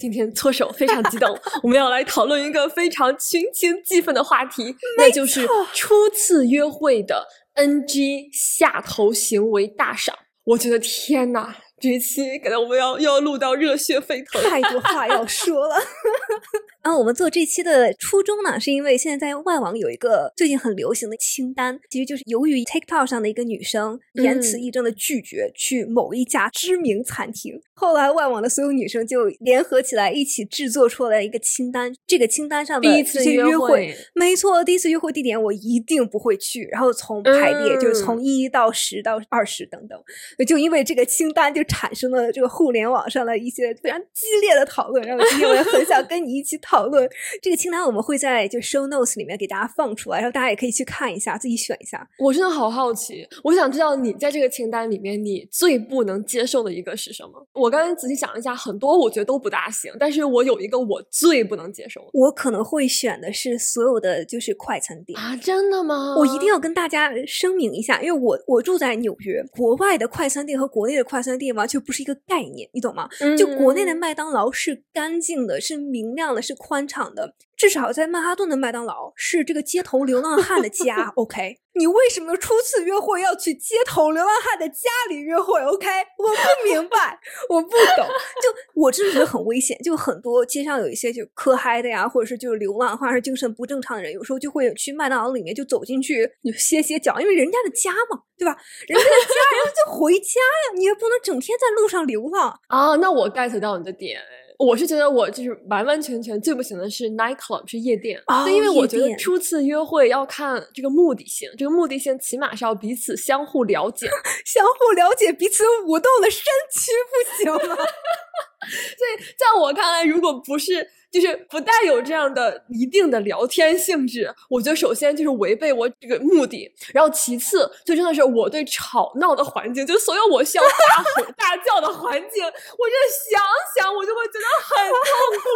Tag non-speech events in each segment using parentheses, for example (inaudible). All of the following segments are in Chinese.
今天搓手非常激动，(laughs) 我们要来讨论一个非常群情激愤的话题，那就是初次约会的 NG 下头行为大赏。我觉得天哪，这一期感觉我们要又要录到热血沸腾，太多话要说了。(laughs) 啊，我们做这期的初衷呢，是因为现在在外网有一个最近很流行的清单，其实就是由于 TikTok 上的一个女生言辞义正的拒绝去某一家知名餐厅，后来外网的所有女生就联合起来一起制作出来一个清单。这个清单上的第一次约会，没错，第一次约会地点我一定不会去，然后从排列、嗯、就是从一到十到二十等等，就因为这个清单就产生了这个互联网上的一些非常激烈的讨论，然后今天我也很想跟你一起讨论这个清单，我们会在就 show notes 里面给大家放出来，然后大家也可以去看一下，自己选一下。我真的好好奇，我想知道你在这个清单里面你最不能接受的一个是什么？我刚才仔细想了一下，很多我觉得都不大行，但是我有一个我最不能接受，我可能会选的是所有的就是快餐店啊，真的吗？我一定要跟大家声明一下，因为我我住在纽约，国外的快餐店和国内的快餐店完全不是一个概念，你懂吗？嗯、就国内的麦当劳是干净的，是明亮的，是宽敞的。至少在曼哈顿的麦当劳是这个街头流浪汉的 (laughs) 家，OK？你为什么初次约会要去街头流浪汉的家里约会？OK？我不明白，我不懂。就 (laughs) 我真的觉得很危险。就很多街上有一些就磕嗨的呀，或者是就是流浪或者是精神不正常的人，有时候就会去麦当劳里面就走进去就歇歇脚，因为人家的家嘛，对吧？人家的家，人家就回家呀，你也不能整天在路上流浪啊。(laughs) 那我 get 到你的点。我是觉得我就是完完全全最不行的是 night club 是夜店，哦、对，因为我觉得初次约会要看这个目的性，这个目的性起码是要彼此相互了解，(laughs) 相互了解彼此舞动的身躯不行吗？所以在我看来，如果不是就是不带有这样的一定的聊天性质，我觉得首先就是违背我这个目的，然后其次就真的是我对吵闹的环境，就所有我需要大吼大叫的环境，我真的想想我就会觉得很痛苦。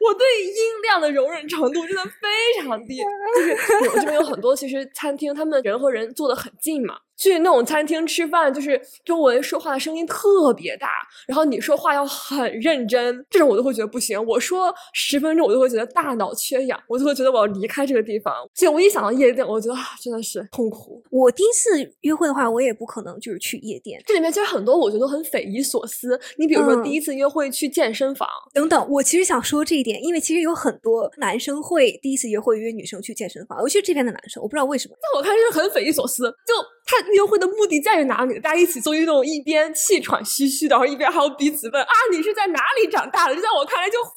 (laughs) 我对音量的容忍程度真的非常低，就是我这边有很多其实餐厅，他们人和人坐得很近嘛。去那种餐厅吃饭，就是周围说话的声音特别大，然后你说话要很认真，这种我都会觉得不行。我说十分钟，我就会觉得大脑缺氧，我就会觉得我要离开这个地方。所以我一想到夜店，我觉得啊，真的是痛苦。我第一次约会的话，我也不可能就是去夜店。这里面其实很多我觉得都很匪夷所思。你比如说第一次约会去健身房、嗯、等等，我其实想说这一点，因为其实有很多男生会第一次约会约女生去健身房，尤其是这边的男生，我不知道为什么，在我看就是很匪夷所思，就他。约会的目的在于哪里？大家一起做运动，一边气喘吁吁的，然后一边还要彼此问啊，你是在哪里长大的？这在我看来就荒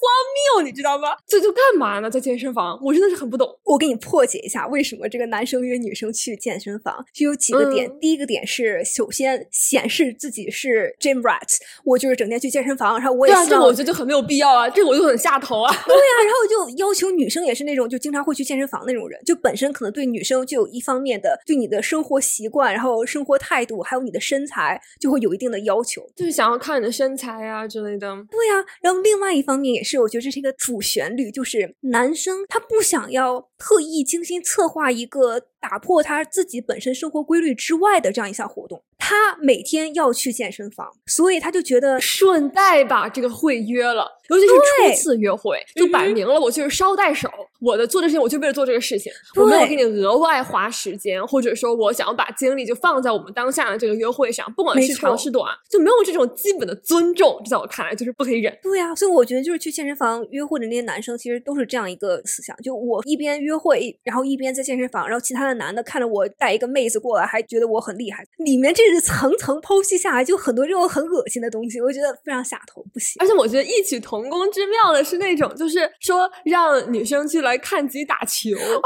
谬，你知道吗？这就干嘛呢？在健身房，我真的是很不懂。我给你破解一下，为什么这个男生约女生去健身房，就有几个点。嗯、第一个点是，首先显示自己是 gym rat，我就是整天去健身房，然后我也对啊，这个我觉得就很没有必要啊，这个我就很下头啊。(laughs) 对啊，然后就要求女生也是那种就经常会去健身房那种人，就本身可能对女生就有一方面的对你的生活习惯，然后生活态度，还有你的身材，就会有一定的要求，就是想要看你的身材啊之类的。对呀、啊，然后另外一方面也是，我觉得这是一个主旋律，就是男生他不想要特意精心策划一个打破他自己本身生活规律之外的这样一项活动。他每天要去健身房，所以他就觉得顺带把这个会约了，尤其是初次约会，就摆明了我就是捎带手，我的做的事情我就为了做这个事情，我没有给你额外花时间，或者说我想要把精力就放在我们当下的这个约会上，不管是长是短，就没有这种基本的尊重，这在我看来就是不可以忍。对呀、啊，所以我觉得就是去健身房约会的那些男生，其实都是这样一个思想，就我一边约会，然后一边在健身房，然后其他的男的看着我带一个妹子过来，还觉得我很厉害，里面这是层层剖析下来，就很多这种很恶心的东西，我觉得非常下头，不行。而且我觉得异曲同工之妙的是那种，就是说让女生去来看自己打球。哦，真的，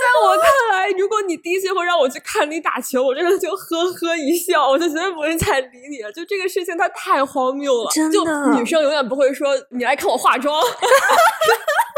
在我看来，如果你第一次会让我去看你打球，我真的就呵呵一笑，我就绝对不会再理你了。就这个事情，它太荒谬了。真的，就女生永远不会说你来看我化妆。(laughs)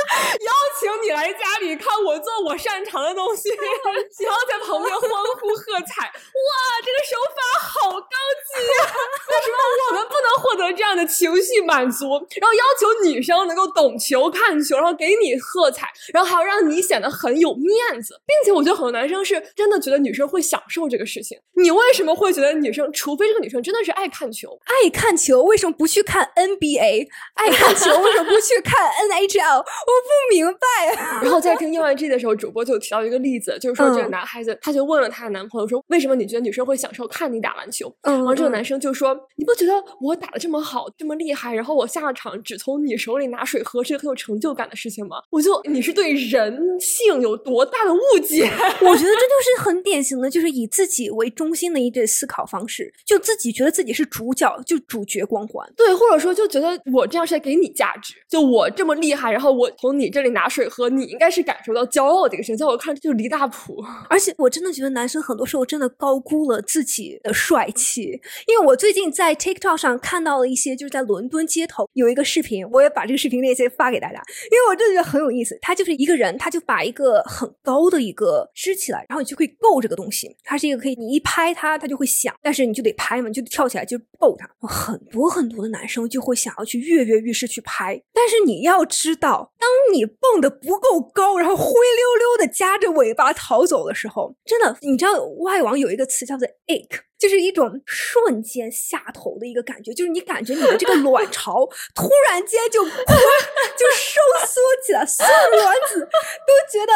(laughs) 要你来家里看我做我擅长的东西，(laughs) 然后在旁边欢呼喝彩，哇，这个手法好高级呀！(laughs) 为什么我们不能获得这样的情绪满足？然后要求女生能够懂球、看球，然后给你喝彩，然后还要让你显得很有面子，并且我觉得很多男生是真的觉得女生会享受这个事情。你为什么会觉得女生，除非这个女生真的是爱看球，爱看球为什么不去看 NBA？爱看球为什么不去看 NHL？我不明白。(laughs) 然后在听 UNG 的时候，主播就提到一个例子，就是说这个嗯男孩子，他就问了他的男朋友说，为什么你觉得女生会享受看你打篮球？嗯然后这个男生就说，你不觉得我打的这么好，这么厉害，然后我下了场只从你手里拿水喝，是个很有成就感的事情吗？我就你是对人性有多大的误解？(laughs) 我觉得这就是很典型的，就是以自己为中心的一对思考方式，就自己觉得自己是主角，就主角光环。对，或者说就觉得我这样是在给你价值，就我这么厉害，然后我从你这里拿水喝，你应该是感受到骄傲的一个事情，在我看来这就离大谱。而且我真的觉得男生很多时候真的高估了自己的帅气，因为我最近在 TikTok 上看到了一些，就是在伦敦街头有一个视频，我也把这个视频链接发给大家，因为我真的觉得很有意思。他就是一个人，他就把一个很高的一个支起来，然后你就可以够这个东西，它是一个可以你一拍它，它就会响，但是你就得拍嘛，你就得跳起来就够他。很多很多的男生就会想要去跃跃欲试去拍，但是你要知道，当你蹦得不够高，然后灰溜溜的夹着尾巴逃走的时候，真的，你知道外网有一个词叫做 ache。就是一种瞬间下头的一个感觉，就是你感觉你的这个卵巢 (laughs) 突然间就就收缩起来，所有卵子都觉得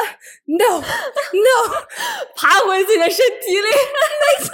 no no (laughs) 爬回自己的身体里，没错，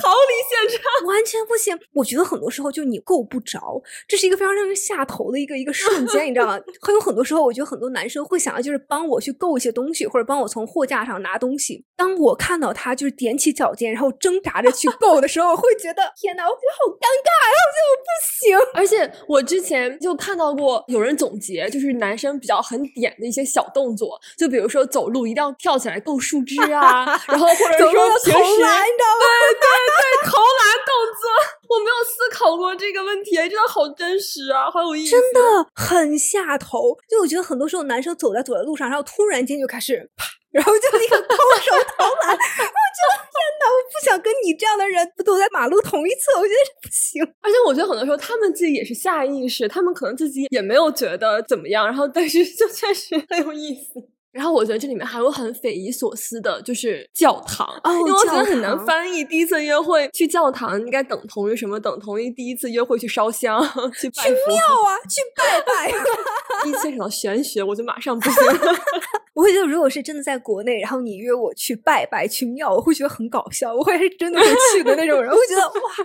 逃离现场。完全不行。我觉得很多时候就你够不着，这是一个非常让人下头的一个一个瞬间，你知道吗？还有很多时候，我觉得很多男生会想要就是帮我去够一些东西，或者帮我从货架上拿东西。当我看到他就是踮起脚尖，然后挣扎着去够的时候，会觉得天哪，我觉得好尴尬，然后我觉得我不行。而且我之前就看到过有人总结，就是男生比较很点的一些小动作，就比如说走路一定要跳起来够树枝啊，(laughs) 然后或者说要投平时篮你知道吗对对对，投篮动作，我没有思考过这个问题，真的好真实啊，好有意思。真的很下头。就我觉得很多时候男生走在走在路上，然后突然间就开始啪，然后就立刻空手投篮。(laughs) 我觉得天哪，我不想跟你这样的人走在马路同一侧，我觉得不行。而且我觉得很多时候他们自己也是下意识，他们可能自己也没有觉得怎么样，然后但是就确实很有意思。然后我觉得这里面还有很匪夷所思的，就是教堂，哦因为我觉得很难翻译。第一次约会去教堂应该等同于什么？等同于第一次约会去烧香、去拜去庙啊，去拜拜。(laughs) 一牵扯到玄学，我就马上不行。(laughs) 我会觉得，如果是真的在国内，然后你约我去拜拜去庙，我会觉得很搞笑，我会是真的会去的那种人。我会觉得哇，好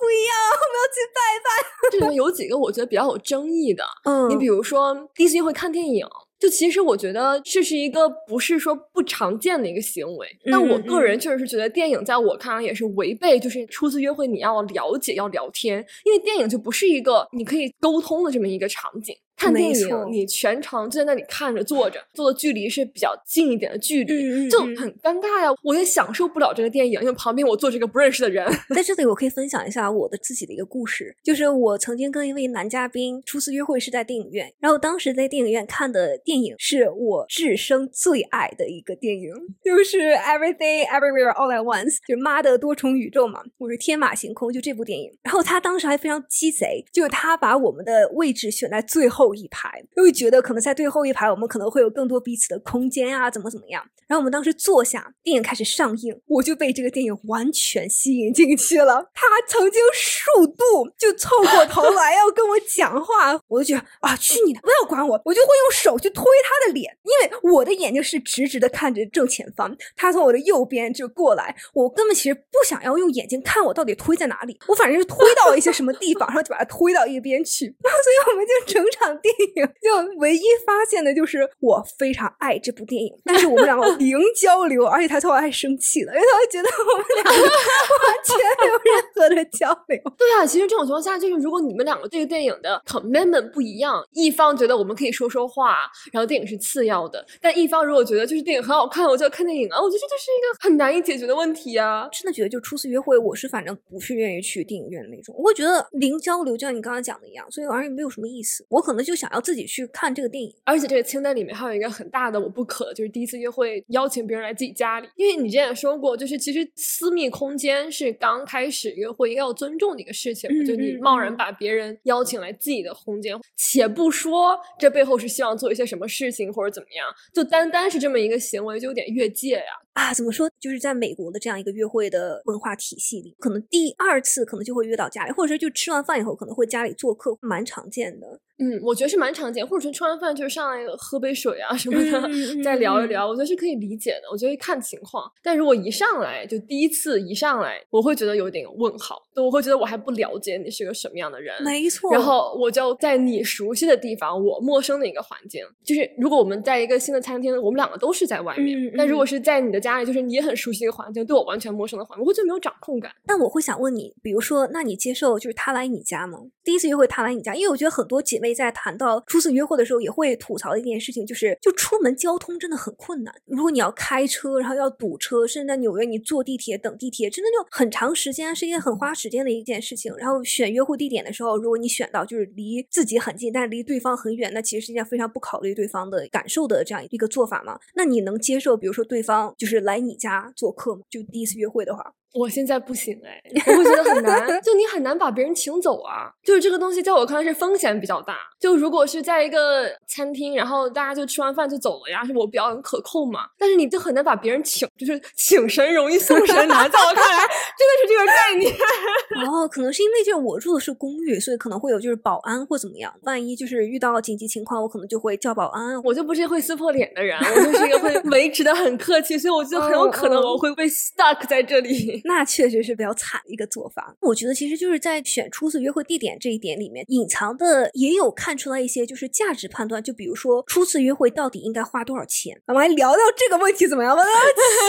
不一样，我们要去拜拜。这里面有几个我觉得比较有争议的，嗯你比如说第一次约会看电影，就其实我觉得这是一个不是说不常见的一个行为，但我嗯个人确实是觉得电影在我看来也是违背，就是初次约会你要了解要聊天，因为电影就不是一个你可以沟通的这么一个场景。看电影，你全程就在那里看着坐着，坐的距离是比较近一点的距离，(laughs) 就很尴尬呀。我也享受不了这个电影，因为旁边我坐着一个不认识的人。在这里，我可以分享一下我的自己的一个故事，就是我曾经跟一位男嘉宾初次约会是在电影院，然后当时在电影院看的电影是我至生最爱的一个电影，就是 Everything Everywhere All at Once，就是妈的多重宇宙嘛，我是天马行空，就这部电影。然后他当时还非常鸡贼，就是他把我们的位置选在最后一排，因为觉得可能在最后一排我们可能会有更多彼此的空间啊，怎么怎么样。然后我们当时坐下，电影开始上映，我就被这个电影完全吸引进去了。他曾经数度就凑过头来要跟我讲话，我就觉得啊，去你的，不要管我，我就会用手去推他的脸，因为我的眼睛是直直的看着正前方，他从我的右边就过来，我根本其实不想要用眼睛看我到底推在哪里，我反正是推到一些什么地方，然后就把它推到一边去。然 (laughs) 后所以我们就整场电影就唯一发现的就是我非常爱这部电影，但是我们两个零交流，而且他最后还生气了，因为他会觉得我们两个完全没有任何的交流。(laughs) 对啊，其实这种情况下，就是如果你们两个对这个电影的 commitment 不一样，一方觉得我们可以说说话，然后电影是次要的，但一方如果觉得就是电影很好看，我就要看电影啊，我觉得这就是一个很难以解决的问题啊。真的觉得，就初次约会，我是反正不是愿意去电影院的那种。我会觉得零交流，就像你刚刚讲的一样，所以而且没有什么意思。我可能就想要自己去看这个电影。而且这个清单里面还有一个很大的我不可，就是第一次约会邀请别人来自己家里，因为你之前也说过，就是其实私密空间是刚开始约会应该要尊重的一个事情，嗯就你贸然把别人邀请来自己的空间，且不说这背后是希望做一些什么事情或者怎么样，就单单是这么一个行为就有点越界呀。啊，怎么说？就是在美国的这样一个约会的文化体系里，可能第二次可能就会约到家里，或者说就吃完饭以后可能会家里做客，蛮常见的。嗯，我觉得是蛮常见，或者说吃完饭就是上来喝杯水啊什么的，(laughs) 再聊一嗯聊，我觉得是可以理解的。我觉得看情况，但如果一上来就第一次一上来，我会觉得有点问号，我会觉得我还不了解你是个什么样的人。没错。然后我就在你熟悉的地方，我陌生的一个环境。就是如果我们在一个新的餐厅，我们两个都是在外面，嗯但如果嗯是在你的家里，就是你也很熟悉一个环境，对我完全陌生的环境，我会觉得没有掌控感。但我会想问你，比如说，那你接受就是他来你家吗？第一次约会他来你家，因为我觉得很多姐妹在谈到初次约会的时候，也会吐槽的一件事情，就是就出门交通真的很困难。如果你要开车，然后要堵车，甚至在纽约你坐地铁等地铁，真的就很长时间，是一件很花时间的一件事情。然后选约会地点的时候，如果你选到就是离自己很近，但是离对方很远，那其实是一件非常不考虑对方的感受的这样一个做法嘛。那你能接受，比如说对方就是来你家做客吗？就第一次约会的话？我现在不行哎，我会觉得很难，(laughs) 就你很难把别人请走啊。就是这个东西，在我看来是风险比较大。就如果是在一个餐厅，然后大家就吃完饭就走了呀，是我表演可控嘛。但是你就很难把别人请，就是请神容易送神难，在我看来真的是这个概念。(laughs) 哦，可能是因为就是我住的是公寓，所以可能会有就是保安或怎么样。万一就是遇到紧急情况，我可能就会叫保安。我就不是会撕破脸的人，我就是一个会维持的很客气，所以我觉得很有可能我会被 stuck 在这里。那确实是比较惨的一个做法。我觉得其实就是在选初次约会地点这一点里面，隐藏的也有看出来一些就是价值判断。就比如说初次约会到底应该花多少钱？我们来聊聊这个问题怎么样吧？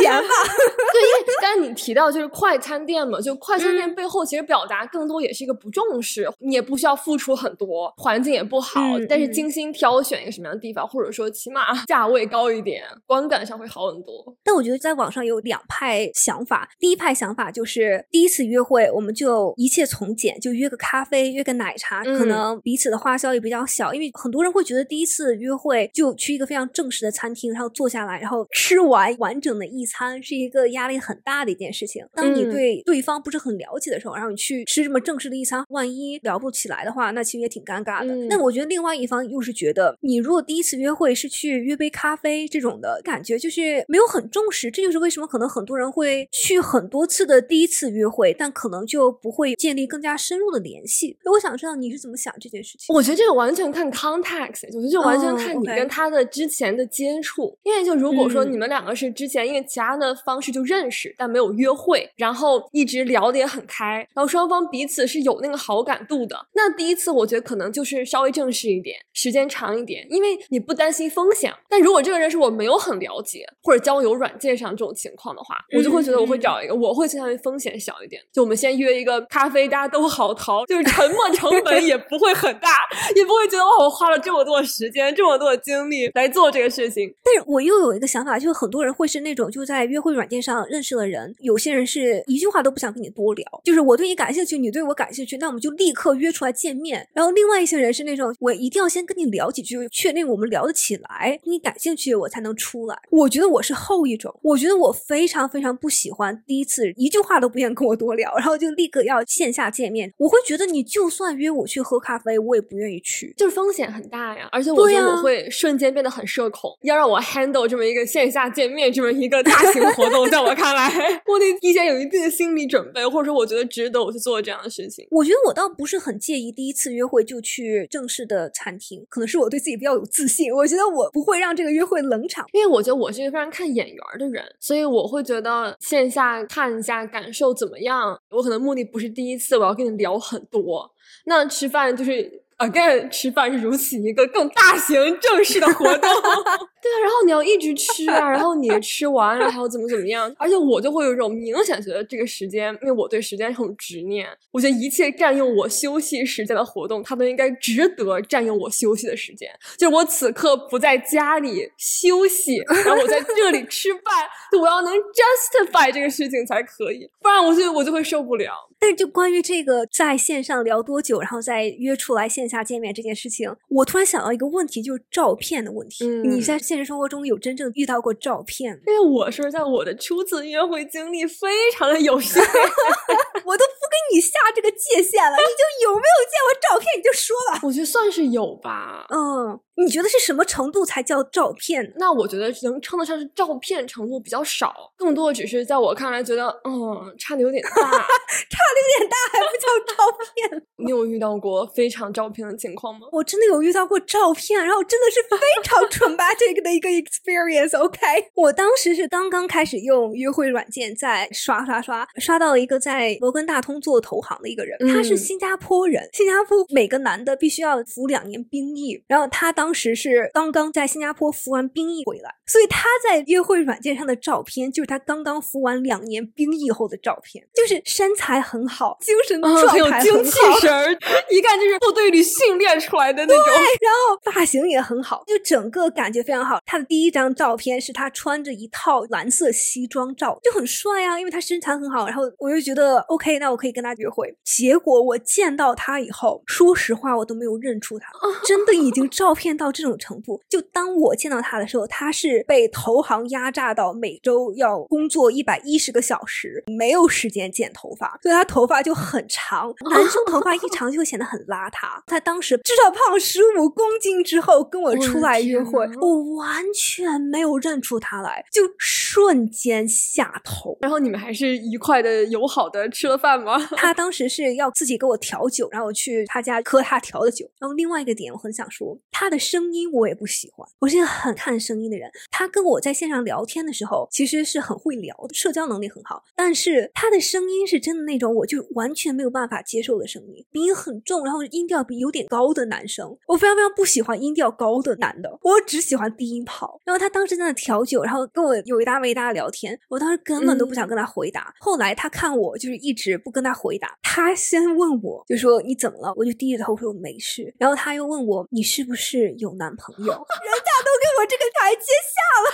钱吧。(laughs) 对，因为刚才你提到就是快餐店嘛，就快餐店嗯背后其实表达更多也是一个不重视，你也不需要付出很多，环境也不好，嗯但是嗯精心挑选一个什么样的地方，或者说起码 (laughs) 价位高一点，观感上会好很多。但我觉得在网上有两派想法，第一派想法就是第一次约会我们就一切从简，就约个咖啡，约个奶茶，可嗯能彼此的花销也比较小，因为很多人会觉得第一次约会就去一个非常正式的餐厅，然后坐下来，然后吃完完整的一餐是一个压力很大的一件事情。当你嗯对对方不是很了解的时候，然后你去吃这么正式的一餐，万一聊不起来的话，那其实也挺尴尬的。嗯那我觉得另外一方又是觉得，你如果第一次约会是去约杯咖啡这种的感觉，就是没有很重视，这就是为什么可能很多人会去很多次的第一次约会，但可能就不会建立更加深入的联系。我想知道你是怎么想这件事情。我觉得这个完全看 context，我觉得就完全哦看你跟他的之前的接触。因为就如果说嗯你们两个是之前因为其他的方式就认识，但没有约会，然后一直聊得也很开，然后双方彼此是有那个好感度的，那第一次我觉得可能就是稍微正式一点，时间长一点，因为你不担心风险。但如果这个人是我没有很了解，或者交友软件上这种情况的话，我就会觉得我会找一个，我会倾向于风险小一点。就我们先约一个咖啡，大家都好逃，就是沉没成本 (laughs) 也不会很大，也不会觉得哇，我花了这么多时间、这么多的精力来做这个事情。但是我又有一个想法，就是很多人会是那种就在约会软件上认识了人，有些人是一句话都不想跟你多聊，就是我对你感兴趣，你对我感兴趣，那我们就立刻约出来见面。然后另外一些人是那种我一定要先跟你聊几句，确定我们聊得起来，你感兴趣我才能出来。我觉得我是后一种，我觉得我非常非常不喜欢第一次一句话都不愿跟我多聊，然后就立刻要线下见面。我会觉得你就算约我去喝咖啡，我也不愿意去。就是风险很大呀，而且我觉得我会瞬间变得很社恐。要让我 handle 这么一个线下见面这么一个大型活动，在我看来，我得提前有一定的心理准备，或者说我觉得值得我去做这样的事情。我觉得我倒不是很介意第一次约会就去正式的餐厅，可能是我对自己比较有自信，我觉得我不会让这个约会冷场。因为我觉得我是一个非常看眼缘儿的人，所以我会觉得线下看一下感受怎么样。我可能目的不是第一次我要跟你聊很多，那吃饭就是 again 吃饭是如此一个更大型正式的活动，(laughs) 对啊，然后你要一直吃啊，然后你吃完了还要怎么怎么样，而且我就会有一种明显觉得这个时间，因为我对时间很执念，我觉得一切占用我休息时间的活动，它都应该值得占用我休息的时间。就是我此刻不在家里休息，然后我在这里吃饭，(laughs) 就我要能 justify 这个事情才可以，不然我就我就会受不了。但是就关于这个在线上聊多久，然后再约出来线下下见面这件事情，我突然想到一个问题，就是照片的问题。嗯你在现实生活中有真正遇到过照片吗？因为我说在，我的初次约会经历非常的有限。(laughs) (laughs) 我都不跟你下这个界限了，你就有没有见过照片你就说吧。我觉得算是有吧。嗯，你觉得是什么程度才叫照片？那我觉得能称得上是照片程度比较少，更多的只是在我看来觉得，嗯，差的有点大。(laughs) 差的有点大，还不叫照片。(laughs) 你有遇到过非常照片的情况吗？我真的有遇到过照片，然后真的是非常 traumatic 的一个 experience。OK，我当时是刚刚开始用约会软件，在刷刷刷，刷到了一个在摩根大通做投行的一个人，他是嗯新加坡人。新加坡每个男的必须要服两年兵役，然后他当时是刚刚在新加坡服完兵役回来，所以他在约会软件上的照片就是他刚刚服完两年兵役后的照片，就是身材很好，精神状态很有态精气神儿，(laughs) 一看就是部队里训练出来的那种。对然后发型也很好，就整个感觉非常好。他的第一张照片是他穿着一套蓝色西装照，就很帅啊，因为他身材很好。然后我就觉得 OK，那我可以跟他约会。结果我见到他以后，说实话，我都没有认出他，真的已经照片到这种程度。就当我见到他的时候，他是被投行压榨到每周要工作一百一十个小时，没有时间剪头发，所以他头发就很长。(laughs) 男生头发一长就会显得很邋遢。他当时至少胖十五公斤之后跟我出来约会我完全没有认出他来，就瞬间下头。然后你们还是愉快的、友好的吃了饭吗？他当时是要自己给我调酒，然后我去他家喝他调的酒。然后另外一个点，我很想说，他的声音我也不喜欢，我是一个很看声音的人。他跟我在线上聊天的时候，其实是很会聊的，社交能力很好，但是他的声音是真的那种我就完全没有办法接受的声音，鼻音很重，然后音调比有点高的男生，我非常非常不喜欢音调高的男的，我只喜欢低音炮。然后他当时在那调酒，然后跟我有一搭没一搭的聊天，我当时根本都不想跟他回答。后来他看我就是一直不跟他回答，他先问我就说你怎么了？我就低着头说我没事。然后他又问我你是不是有男朋友？(laughs) 人家都给我这个台阶下了，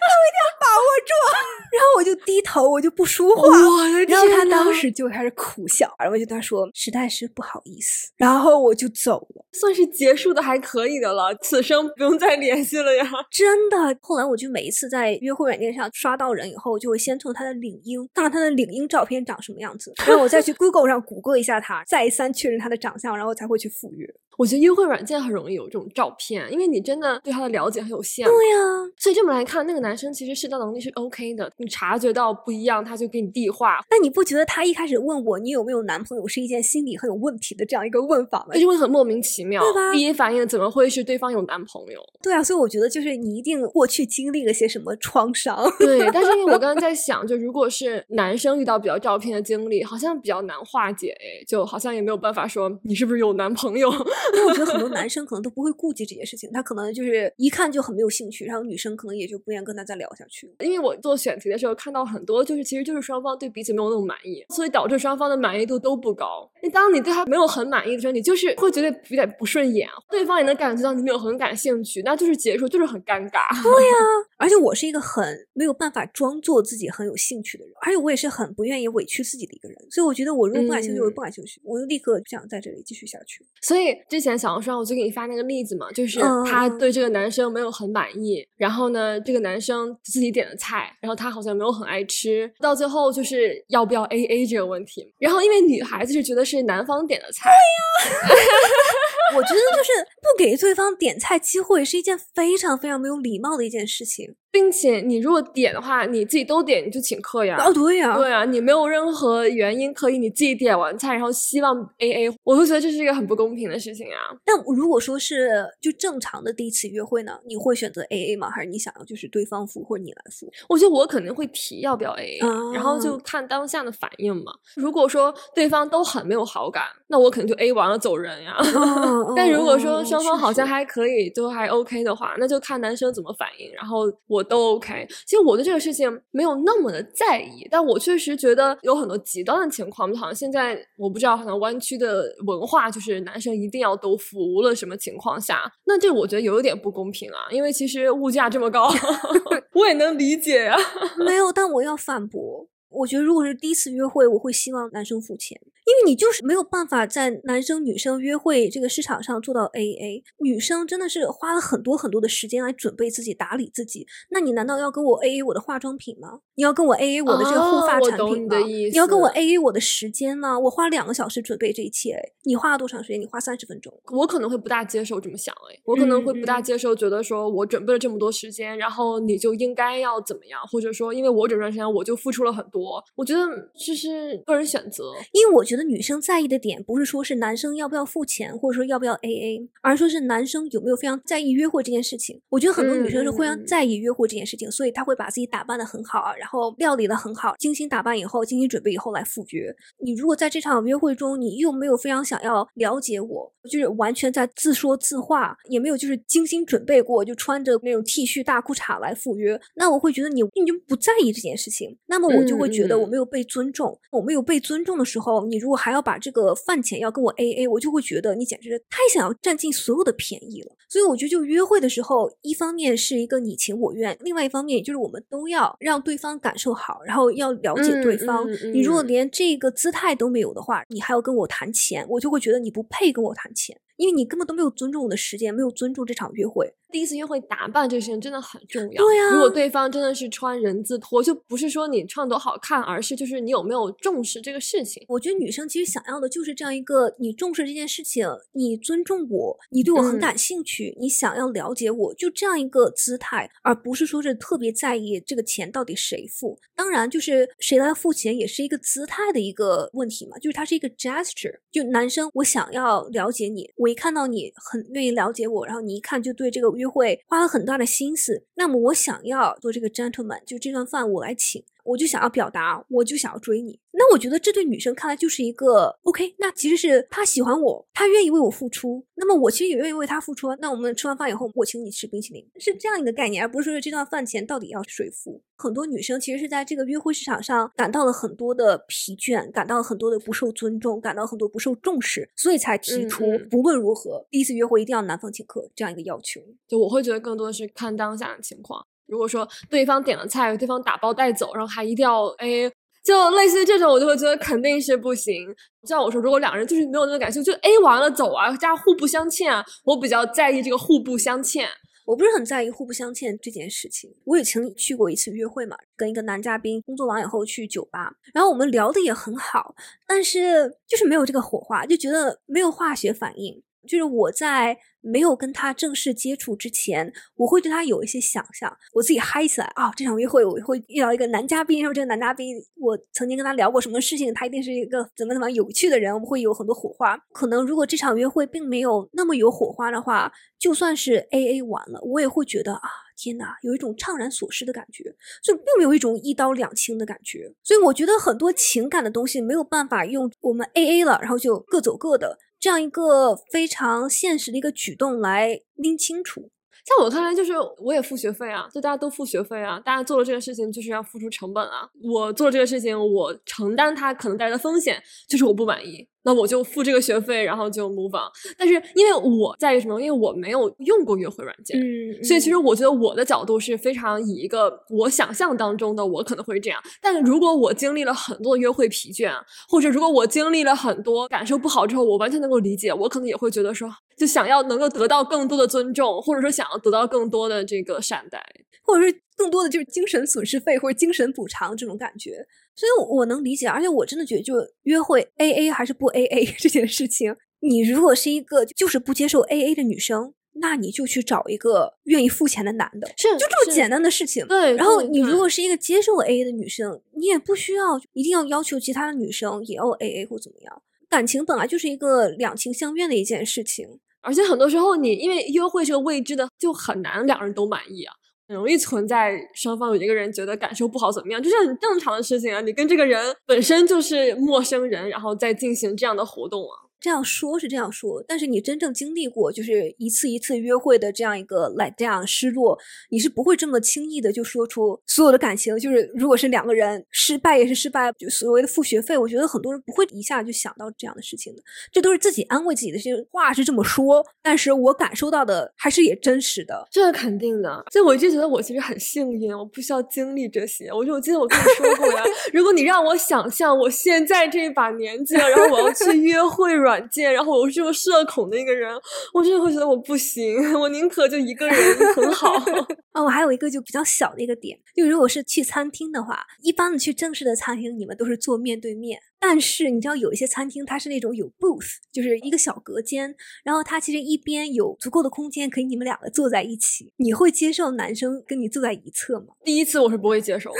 那我一定要把握住。(laughs) 然后我就低头，我就不说话。我的然后他当时就开始苦笑，然后我就跟他说实在是不好意思，然后我就走了。算是结束的还可以的了，此生不用再联系了呀。(laughs) 真的，后来我就每一次在约会软件上刷到人以后，我就会先从他的领英看看他的领英照片长什么样子，然后我再去 Google 上谷歌一下他，再三确认他的长相，然后才会去赴约。我觉得约会软件很容易有这种照片，因为你真的对他的了解很有限。对呀、所以这么来看，那个男生其实社交能力是 OK 的，你察觉到不一样，他就给你递话，那你不觉得他一开始问我你有没有男朋友是一件心理很有问题的这样一个问法吗这？就会很莫名其妙对吧。第一反应怎么会是对方有男朋友？对啊，所以我觉得就是你一定过去经历了些什么创伤。对，但是因为我刚刚在 (laughs) 想，就如果是男生遇到比较照片的经历，好像比较难化解，哎，就好像也没有办法说你是不是有男朋友。因为我觉得很多男生可能都不会顾及这件事情，他可能就是一看就很没有兴趣，然后女生可能也就不愿意跟他再聊下去。因为我做选题的时候看到很多，就是其实就是双方对彼此没有那么满意，所以导致双方的满意度都不高。你当你对他没有很满意的时候，你就是会觉得有点不顺眼，对方也能感觉到你没有很感兴趣，那就是结束，就是很尴尬。对呀 (laughs) 而且我是一个很没有办法装作自己很有兴趣的人，而且我也是很不愿意委屈自己的一个人，所以我觉得我如果不感兴趣，我就嗯不感兴趣，我就立刻不想在这里继续下去。所以之前小红书上我就给你发那个例子嘛，就是嗯嗯他对这个男生没有很满意，然后呢，这个男生自己点的菜，然后他好像没有很爱吃，到最后就是要不要 A A 这个问题。然后因为女孩子是觉得是男方点的菜，(laughs) 我觉得就是不给对方点菜机会是一件非常非常没有礼貌的一件事情。并且你如果点的话，你自己都点，你就请客呀。哦，对呀、对啊，你没有任何原因可以你自己点完菜，然后希望 A A，我会觉得这是一个很不公平的事情啊。但如果说是就正常的第一次约会呢，你会选择 A A 吗？还是你想要就是对方付或者你来付？我觉得我肯定会提要不要 A A，、然后就啊看当下的反应嘛。如果说对方都很没有好感，那我肯定就 A 完了走人呀。哦 (laughs) 但如果哦说双方好像还可以，都还 OK 的话，那就看男生怎么反应，然后我都 OK。其实我对这个事情没有那么的在意，但我确实觉得有很多极端的情况，好像现在我不知道，好像湾区的文化就是男生一定要都付，无论什么情况下，那这我觉得有一点不公平啊，因为其实物价这么高，(laughs) 我也能理解呀、没有，但我要反驳。我觉得如果是第一次约会，我会希望男生付钱，因为你就是没有办法在男生女生约会这个市场上做到 A A。女生真的是花了很多很多的时间来准备自己、打理自己。那你难道要跟我 A A 我的化妆品吗？你要跟我 A A 我的这个护发产品吗？懂你的意你要跟我 A A 我的时间吗？我花两个小时准备这一切，你花了多长时间？你花三十分钟。我可能会不大接受这么想，哎，我可能会不大接受，觉得说我准备了这么多时间，然后你就应该要怎么样，或者说因为我准备时间，我就付出了很多。我觉得这是个人选择，因为我觉得女生在意的点不是说是男生要不要付钱，或者说要不要 A A，而说是男生有没有非常在意约会这件事情。我觉得很多女生是非常在意约会这件事情，所以她会把自己打扮的很好啊，然后料理的很好，精心打扮以后，精心准备以后来赴约。你如果在这场约会中，你又没有非常想要了解我，就是完全在自说自话，也没有就是精心准备过，就穿着那种 T 恤大裤衩来赴约，那我会觉得你你就不在意这件事情，那么我就会觉得我没有被尊重。我没有被尊重的时候，你如果还要把这个饭钱要跟我 A A，我就会觉得你简直是太想要占尽所有的便宜了。所以我觉得，就约会的时候，一方面是一个你情我愿，另外一方面就是我们都要让对方感受好，然后要了解对嗯方。嗯你如果嗯连这个姿态都没有的话，你还要跟我谈钱，我就会觉得你不配跟我谈钱，因为你根本都没有尊重我的时间，没有尊重这场约会。第一次约会打扮这个事情真的很重要。对呀如果对方真的是穿人字拖，就不是说你穿多好看，而是就是你有没有重视这个事情。我觉得女生其实想要的就是这样一个你重视这件事情，你尊重我，你对我很嗯感兴趣，你想要了解我，就这样一个姿态，而不是说是特别在意这个钱到底谁付。当然，就是谁来付钱也是一个姿态的一个问题嘛，就是它是一个 gesture。就男生，我想要了解你，我一看到你很愿意了解我，然后你一看就对这个约会花了很大的心思，那么我想要做这个 gentleman，就这顿饭我来请。我就想要表达，我就想要追你。那我觉得这对女生看来就是一个 OK。那其实是她喜欢我，她愿意为我付出，那么我其实也愿意为她付出啊。那我们吃完饭以后，我请你吃冰淇淋，是这样一个概念，而不是说这顿饭钱到底要谁付。很多女生其实是在这个约会市场上感到了很多的疲倦，感到了很多的不受尊重，感到很多不受重视，所以才提嗯出嗯不论如何第一次约会一定要男方请客这样一个要求。就我会觉得更多的是看当下的情况。如果说对方点了菜，对方打包带走，然后还一定要 A，就类似于这种，我就会觉得肯定是不行。就像我说，如果两个人就是没有那个感情，就 A 完了走啊，加互不相欠啊，我比较在意这个互不相欠。我不是很在意互不相欠这件事情。我也曾去过一次约会嘛，跟一个男嘉宾工作完以后去酒吧，然后我们聊的也很好，但是就是没有这个火花，就觉得没有化学反应。就是我在没有跟他正式接触之前，我会对他有一些想象，我自己嗨起来啊！这场约会我会遇到一个男嘉宾，然后这个男嘉宾我曾经跟他聊过什么事情，他一定是一个怎么怎么有趣的人，我们会有很多火花。可能如果这场约会并没有那么有火花的话，就算是 A A 完了，我也会觉得啊，天哪，有一种怅然所失的感觉，就并没有一种一刀两清的感觉。所以我觉得很多情感的东西没有办法用我们 A A 了，然后就各走各的这样一个非常现实的一个举动来拎清楚。在我看来，就是我也付学费啊，就大家都付学费啊，大家做了这个事情就是要付出成本啊。我做这个事情，我承担它可能带来的风险，就是我不满意，那我就付这个学费，然后就 move on。但是因为我在于什么？因为我没有用过约会软件，嗯所以其实我觉得我的角度是非常以一个我想象当中的我可能会这样，但如果我经历了很多的约会疲倦，或者如果我经历了很多感受不好之后，我完全能够理解，我可能也会觉得说，就想要能够得到更多的尊重，或者说想要得到更多的这个善待。或者是更多的就是精神损失费或者精神补偿这种感觉。所以我，我能理解，而且我真的觉得，就约会 A A 还是不 A A (laughs) 这件事情，你如果是一个就是不接受 A A 的女生，那你就去找一个愿意付钱的男的，是就这么简单的事情。对，然后你如果是一个接受 A A 的女生，你也不需要一定要要求其他的女生也要 A A 或怎么样。感情本来就是一个两情相悦的一件事情。而且很多时候你因为约会是个未知的，就很难两人都满意啊。很容易存在双方有一个人觉得感受不好怎么样，这是很正常的事情啊。你跟这个人本身就是陌生人，然后再进行这样的活动啊。这样说是这样说，但是你真正经历过就是一次一次约会的这样一个来这样失落，你是不会这么轻易的就说出所有的感情。就是如果是两个人失败也是失败，就所谓的付学费，我觉得很多人不会一下就想到这样的事情的。这都是自己安慰自己的，这些话是这么说，但是我感受到的还是也真实的。这是肯定的。所以我就觉得我其实很幸运，我不需要经历这些。我就我记得我跟你说过呀，(laughs) 如果你让我想象我现在这一把年纪了，然后我要去约会 (laughs) 软件，然后我是这么社恐的一个人，我真的会觉得我不行，我宁可就一个人很好。(laughs) 啊，我还有一个就比较小的一个点，就如果是去餐厅的话，一般的去正式的餐厅，你们都是坐面对面。但是你知道有一些餐厅它是那种有 booth，就是一个小隔间，然后它其实一边有足够的空间可以你们两个坐在一起。你会接受男生跟你坐在一侧吗？第一次我是不会接受，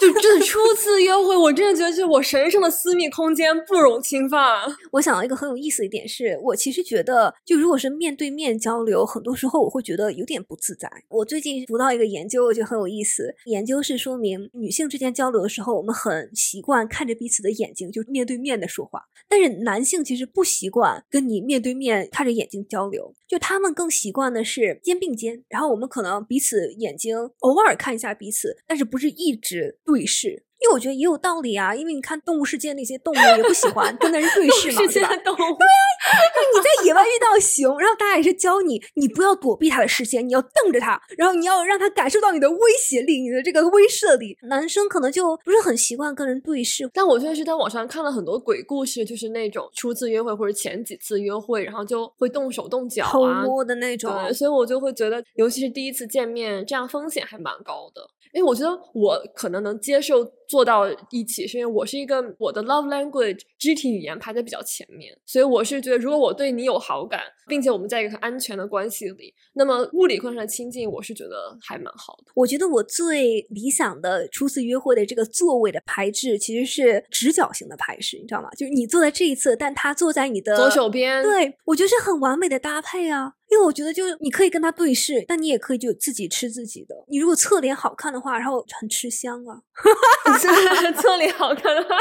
就真的初次约会，我真的觉得就是我神圣的私密空间不容侵犯。(laughs) 我想到一个很有意思一点是，我其实觉得就如果是面对面交流，很多时候我会觉得有点不自在。我最近读到一个研究，我觉得很有意思，研究是说明女性之间交流的时候，我们很习惯看着彼此的眼睛就。面对面的说话，但是男性其实不习惯跟你面对面看着眼睛交流，就他们更习惯的是肩并肩，然后我们可能彼此眼睛偶尔看一下彼此，但是不是一直对视。因为我觉得也有道理啊，因为你看动物世界那些动物也不喜欢跟人对视嘛，对吧？动物对啊，你在野外遇到熊，然后大家也是教你，你不要躲避它的视线，你要瞪着它，然后你要让它感受到你的威胁力，你的这个威慑力。男生可能就不是很习惯跟人对视，但我确实是在网上看了很多鬼故事，就是那种初次约会或者前几次约会，然后就会动手动脚啊，偷摸的那种。对，所以我就会觉得，尤其是第一次见面，这样风险还蛮高的。因为我觉得我可能能接受做到一起，是因为我是一个我的 love language 肢体语言排在比较前面，所以我是觉得如果我对你有好感，并且我们在一个很安全的关系里，那么物理关系的亲近，我是觉得还蛮好的。我觉得我最理想的初次约会的这个座位的排置其实是直角型的排式，你知道吗？就是你坐在这一侧，但他坐在你的左手边，对我觉得是很完美的搭配啊。因为我觉得，就是你可以跟他对视，但你也可以就自己吃自己的。你如果侧脸好看的话，然后很吃香啊。(laughs) (laughs) 侧脸好看的话，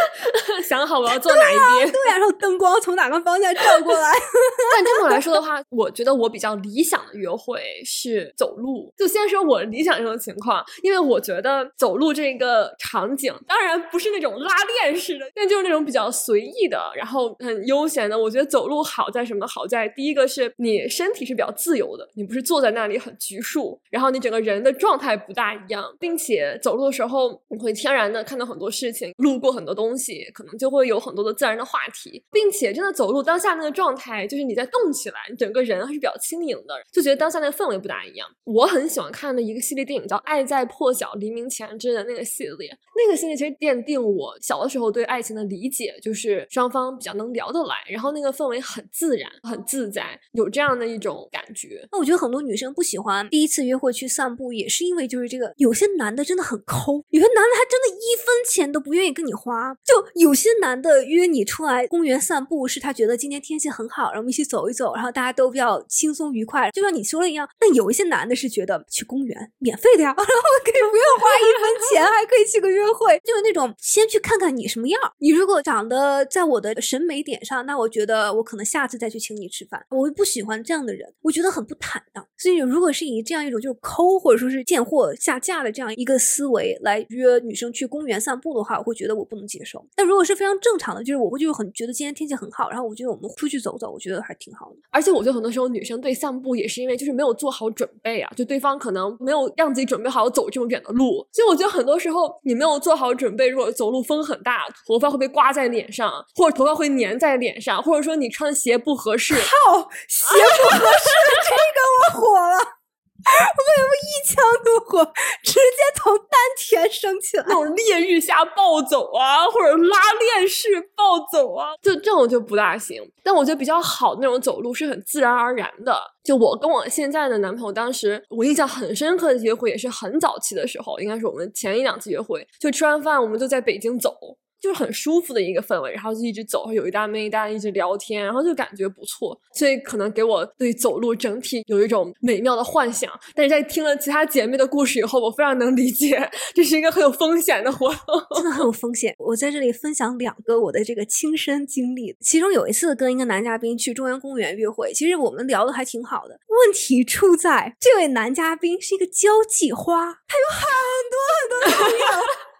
(laughs) 想好我要坐哪一边？对啊，然后灯光从哪个方向照过来？(laughs) 但这么来说的话，我觉得我比较理想的约会是走路。就先说我理想中的情况，因为我觉得走路这个场景，当然不是那种拉链式的，但就是那种比较随意的，然后很悠闲的。我觉得走路好在什么？好在第一个是你身体是比较自由的，你不是坐在那里很拘束，然后你整个人的状态不大一样，并且走路的时候你会天然的看到很多事情，路过很多东西，可能就会有很多的自然的话题，并且真的走路当下那个状态，就是你在动起来，你整个人还是比较轻盈的，就觉得当下那个氛围不大一样。我很喜欢看的一个系列电影叫《爱在破晓黎明前》之的那个系列，那个系列其实奠定我小的时候对爱情的理解，就是双方比较能聊得来，然后那个氛围很自然、很自在，有这样的一种感觉。那我觉得很多女生不喜欢第一次约会去散步，也是因为就是这个，有些男的真的很抠，有些男的他真的一分钱都不愿意跟你花。就有些男的约你出来公园散步，是他觉得今天天气很好，然后我们一起走一走，然后大家都比较轻松愉快，就像你说的一样。但有一些男的是觉得去公园免费的呀，(laughs) 然后可以不用花一分钱，还可以去个约会，就是那种先去看看你什么样。你如果长得在我的审美点上，那我觉得我可能下次再去请你吃饭。我不喜欢这样的人，我觉得很不坦荡。所以如果是以这样一种就是抠或者说是贱货下架的这样一个思维来约女生去公园散步的话，我会觉得我不能接受。但如果是非常正常的，就是我会就很觉得今天天气很好，然后我觉得我们出去走走，我觉得还挺好的。而且我觉得很多时候女生对散步也是因为就是没有做好准备啊，就对方可能没有让自己准备好走这么远的路。所以我觉得很多时候你没有做好准备，如果走路风很大，头发会被刮在脸上，或者头发会粘在脸上，或者说你穿的鞋不合适。靠，(laughs) 鞋不合适，这个我火了。为什么一腔怒火直接从丹田升起来？那种烈日下暴走啊，或者拉链式暴走啊，就这种就不大行。但我觉得比较好的那种走路是很自然而然的。就我跟我现在的男朋友，当时我印象很深刻的约会也是很早期的时候，应该是我们前一两次约会，就吃完饭我们就在北京走。就是很舒服的一个氛围，然后就一直走，有一搭没一搭一直聊天，然后就感觉不错，所以可能给我对走路整体有一种美妙的幻想。但是在听了其他姐妹的故事以后，我非常能理解这是一个很有风险的活动，(laughs) 真的很有风险。我在这里分享两个我的这个亲身经历，其中有一次跟一个男嘉宾去中央公园约会，其实我们聊的还挺好的，问题出在这位男嘉宾是一个交际花，他有很。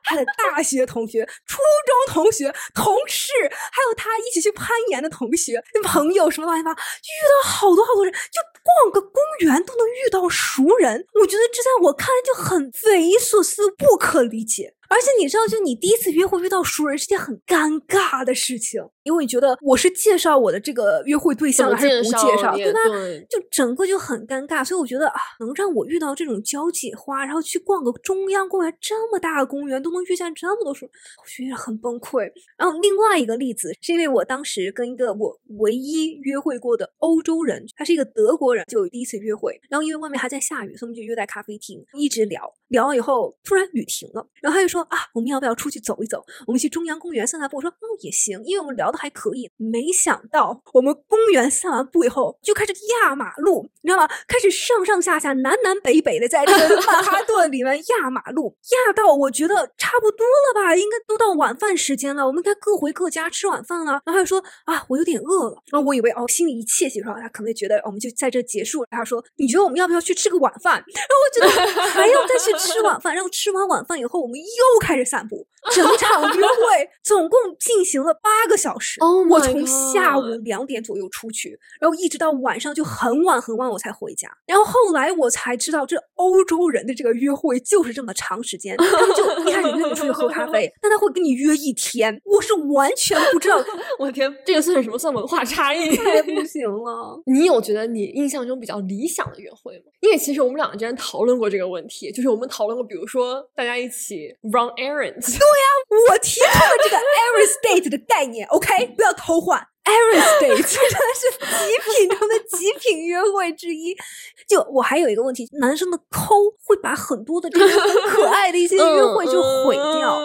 他的大学同学、初中同学、同事，还有他一起去攀岩的同学、朋友，什么乱七八糟，遇到好多好多人，就逛个公园都能遇到熟人。我觉得这在我看来就很匪夷所思、不可理解。而且你知道，就你第一次约会遇到熟人是件很尴尬的事情，因为你觉得我是介绍我的这个约会对象还是不介绍，对吧？就整个就很尴尬。所以我觉得啊，能让我遇到这种交际花，然后去逛个中央公园这么大的公园都能遇见这么多熟，我觉得很崩溃。然后另外一个例子是因为我当时跟一个我唯一约会过的欧洲人，他是一个德国人，就第一次约会。然后因为外面还在下雨，所以我们就约在咖啡厅一直聊。聊完以后，突然雨停了，然后他就说啊，我们要不要出去走一走？我们去中央公园散散步。我说哦也行，因为我们聊还可以。没想到我们公园散完步以后，就开始压马路，你知道吗？开始上上下下、南南北北的在这个曼哈顿里面压马路，压到我觉得差不多了吧，应该都到晚饭时间了，我们该各回各家吃晚饭了。然后他就说啊，我有点饿了。然后我以为哦，心里一窃喜，说他可能觉得我们就在这结束了。他说你觉得我们要不要去吃个晚饭？然后我觉得还要再去。吃晚饭，然后吃完晚饭以后，我们又开始散步。整场约会总共进行了八个小时。我从下午两点左右出去，然后一直到晚上就很晚很晚我才回家。然后后来我才知道，这欧洲人的这个约会就是这么长时间。他们就一开始约你出去喝咖啡，(laughs) 但他会跟你约一天。我是完全不知道。(laughs) 我的天，这个算什么？算文化差异？太 (laughs) 不行了。你有觉得你印象中比较理想的约会吗？因为其实我们两个之前讨论过这个问题，就是我们讨论过，比如说大家一起 run errands。对呀，我提出了这个 errands date 的概念。OK，不要偷换。Errand date 真的是极品中的极品约会之一。就我还有一个问题，男生的抠会把很多的这个很可爱的一些约会就毁掉。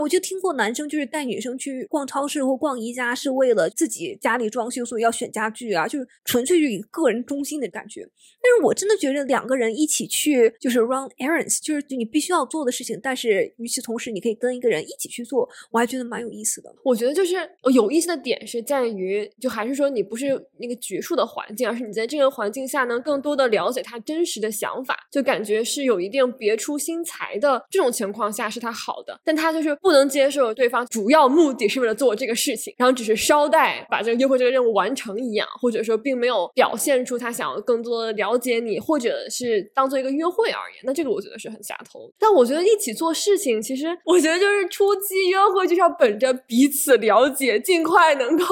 我就听过男生就是带女生去逛超市或逛宜家，是为了自己家里装修，所以要选家具啊，就是纯粹是以个人中心的感觉。但是我真的觉得两个人一起去就是 run errands，就是你必须要做的事情，但是与此同时你可以跟一个人一起去做，我还觉得蛮有意思的。我觉得就是有意思的点是在于。就还是说你不是那个局促的环境，而是你在这个环境下能更多的了解他真实的想法，就感觉是有一定别出心裁的这种情况下是他好的，但他就是不能接受对方主要目的是为了做这个事情，然后只是捎带把这个约会这个任务完成一样，或者说并没有表现出他想要更多的了解你，或者是当做一个约会而言，那这个我觉得是很下头。但我觉得一起做事情，其实我觉得就是初期约会就是要本着彼此了解，尽快能够。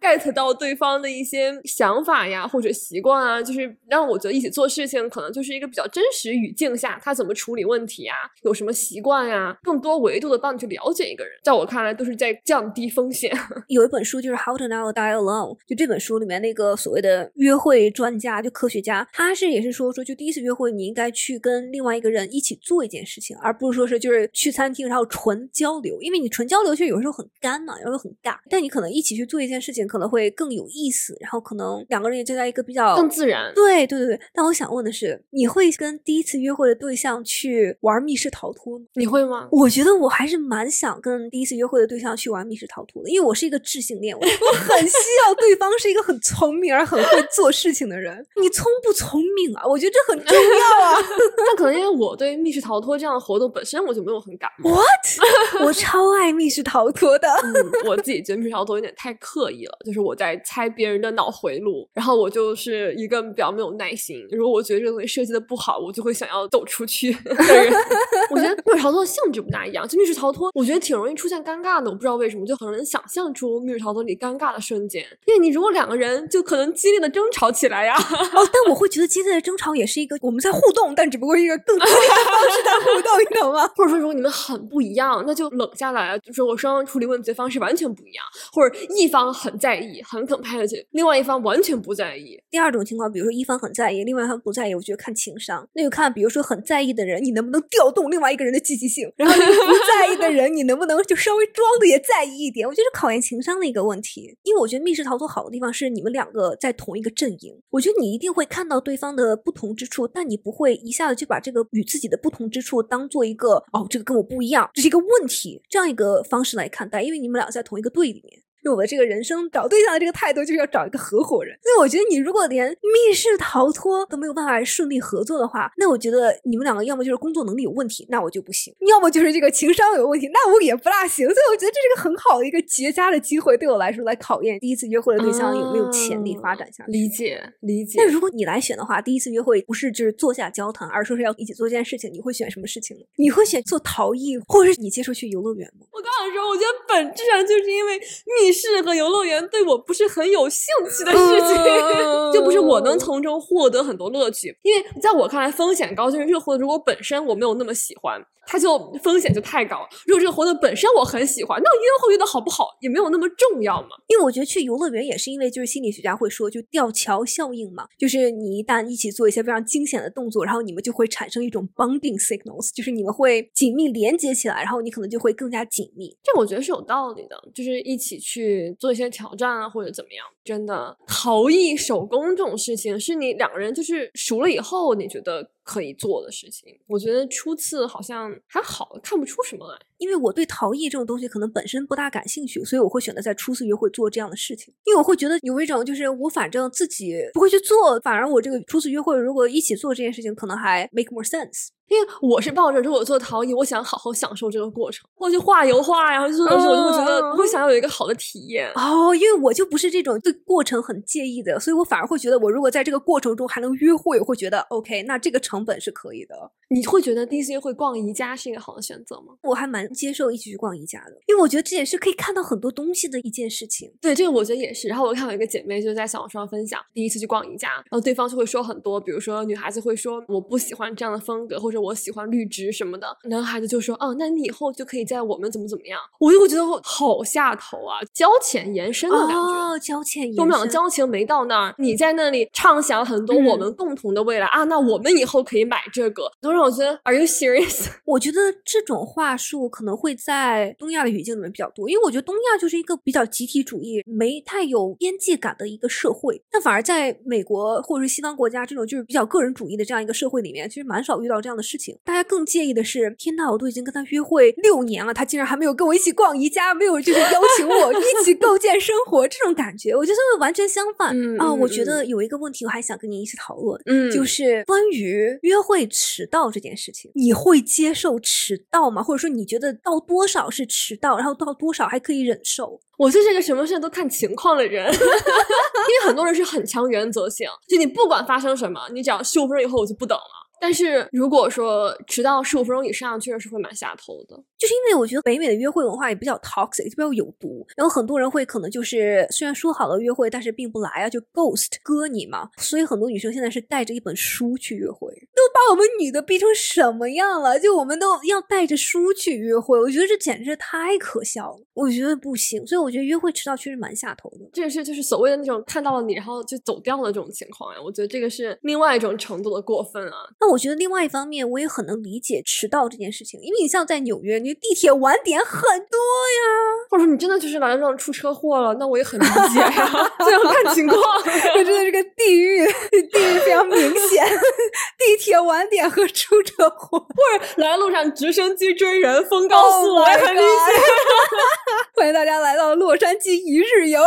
Get 到对方的一些想法呀，或者习惯啊，就是让我觉得一起做事情可能就是一个比较真实语境下，他怎么处理问题啊，有什么习惯呀，更多维度的帮你去了解一个人，在我看来都是在降低风险。(laughs) 有一本书就是《How to Never Die Alone》，就这本书里面那个所谓的约会专家，就科学家，他是也是说说，就第一次约会你应该去跟另外一个人一起做一件事情，而不是说是就是去餐厅然后纯交流，因为你纯交流其实有时候很干嘛，有时候很尬，但你可能一起去做一件事情。可能会更有意思，然后可能两个人也就在一个比较更自然。对对对对。但我想问的是，你会跟第一次约会的对象去玩密室逃脱吗？你会吗？我觉得我还是蛮想跟第一次约会的对象去玩密室逃脱的，因为我是一个智性恋，我 (laughs) 很需要对方是一个很聪明而很会做事情的人。你聪不聪明啊？我觉得这很重要啊。(laughs) 那可能因为我对密室逃脱这样的活动本身我就没有很感冒。What？我超爱密室逃脱的。我自己觉得密室逃脱有点太刻意了。就是我在猜别人的脑回路，然后我就是一个比较没有耐心。如果我觉得这个东西设计的不好，我就会想要走出去的人。(laughs) 我觉得密室逃脱性质不大一样，就密室逃脱，我觉得挺容易出现尴尬的。我不知道为什么，就很能想象出密室逃脱里尴尬的瞬间。因为你如果两个人就可能激烈的争吵起来呀。哦，但我会觉得激烈的争吵也是一个我们在互动，但只不过是一个更激烈的方式在互动，你懂吗？(laughs) 或者说如果你们很不一样，那就冷下来，就是我双方处理问题的方式完全不一样，或者一方很。在意，很很在意另外一方完全不在意。第二种情况，比如说一方很在意，另外一方不在意，我觉得看情商。那就看，比如说很在意的人，你能不能调动另外一个人的积极性；然后不在意的人，你能不能就稍微装的也在意一点？我觉得是考验情商的一个问题。因为我觉得密室逃脱好的地方是你们两个在同一个阵营，我觉得你一定会看到对方的不同之处，但你不会一下子就把这个与自己的不同之处当做一个哦，这个跟我不一样，这是一个问题这样一个方式来看待，因为你们俩在同一个队里面。用我的这个人生找对象的这个态度，就是要找一个合伙人。所以我觉得，你如果连密室逃脱都没有办法顺利合作的话，那我觉得你们两个要么就是工作能力有问题，那我就不行；要么就是这个情商有问题，那我也不大行。所以我觉得这是个很好的一个绝佳的机会，对我来说来考验第一次约会的对象有没有潜力发展下去。理解理解。那如果你来选的话，第一次约会不是就是坐下交谈，而说是要一起做这件事情，你会选什么事情呢？你会选做陶艺，或者是你接受去游乐园吗？我刚想说，我觉得本质上就是因为密室和游乐园。对我不是很有兴趣的事情，(laughs) 就不是我能从中获得很多乐趣。因为在我看来，风险高就是这个活动如果本身我没有那么喜欢，它就风险就太高。如果这个活动本身我很喜欢，那约会约的好不好也没有那么重要嘛。因为我觉得去游乐园也是因为就是心理学家会说，就吊桥效应嘛，就是你一旦一起做一些非常惊险的动作，然后你们就会产生一种 bonding signals，就是你们会紧密连接起来，然后你可能就会更加紧密。这我觉得是有道理的，就是一起去去做一些。挑战啊，或者怎么样？真的，陶艺手工这种事情，是你两个人就是熟了以后，你觉得可以做的事情。我觉得初次好像还好，看不出什么来。因为我对陶艺这种东西可能本身不大感兴趣，所以我会选择在初次约会做这样的事情。因为我会觉得有一种就是我反正自己不会去做，反而我这个初次约会如果一起做这件事情，可能还 make more sense。因为我是抱着如果做陶艺，我想好好享受这个过程，或去画油画呀，做东西，我就会觉得我会想要有一个好的体验。哦，因为我就不是这种对过程很介意的，所以我反而会觉得，我如果在这个过程中还能约会，我会觉得 OK，那这个成本是可以的。你会觉得第一次约会逛宜家是一个好的选择吗？我还蛮接受一起去逛宜家的，因为我觉得这也是可以看到很多东西的一件事情。对，这个我觉得也是。然后我看有一个姐妹就在小红书上分享，第一次去逛宜家，然后对方就会说很多，比如说女孩子会说我不喜欢这样的风格，或者我喜欢绿植。什么的，男孩子就说：“哦，那你以后就可以在我们怎么怎么样。”我就会觉得好下头啊，交浅言深的感觉。哦，交浅言深，我们俩交情没到那儿，你在那里畅想很多我们共同的未来啊，那我们以后可以买这个，都让我觉得 Are you serious？(laughs) 我觉得这种话术可能会在东亚的语境里面比较多，因为我觉得东亚就是一个比较集体主义、没太有边界感的一个社会。但反而在美国或者是西方国家这种就是比较个人主义的这样一个社会里面，其实蛮少遇到这样的事情，大家更介意的是，天呐，我都已经跟他约会六年了，他竟然还没有跟我一起逛宜家，没有就是邀请我 (laughs) 一起构建生活，这种感觉，我觉得会完全相反啊！我觉得有一个问题，我还想跟你一起讨论，嗯，就是关于约会迟到这件事情，你会接受迟到吗？或者说你觉得到多少是迟到，然后到多少还可以忍受？我就是一个什么事都看情况的人，因为很多人是很强原则性，就你不管发生什么，你只要十五分钟以后我就不等了。但是如果说迟到十五分钟以上，确实是会蛮下头的。就是因为我觉得北美的约会文化也比较 toxic，就比较有毒。然后很多人会可能就是虽然说好了约会，但是并不来啊，就 ghost 割你嘛。所以很多女生现在是带着一本书去约会，都把我们女的逼成什么样了？就我们都要带着书去约会，我觉得这简直太可笑了。我觉得不行，所以我觉得约会迟到确实蛮下头的。这个是就是所谓的那种看到了你然后就走掉了这种情况呀。我觉得这个是另外一种程度的过分啊。那我觉得另外一方面，我也很能理解迟到这件事情，因为你像在纽约，你地铁晚点很多呀。或者说你真的就是来路上出车祸了，那我也很理解呀，这要看情况。(laughs) 这真的是个地域，地域非常明显。(laughs) 地铁晚点和出车祸，或者来路上直升机追人，风高速，我也很理解。(laughs) 欢迎大家来到洛杉矶一日游。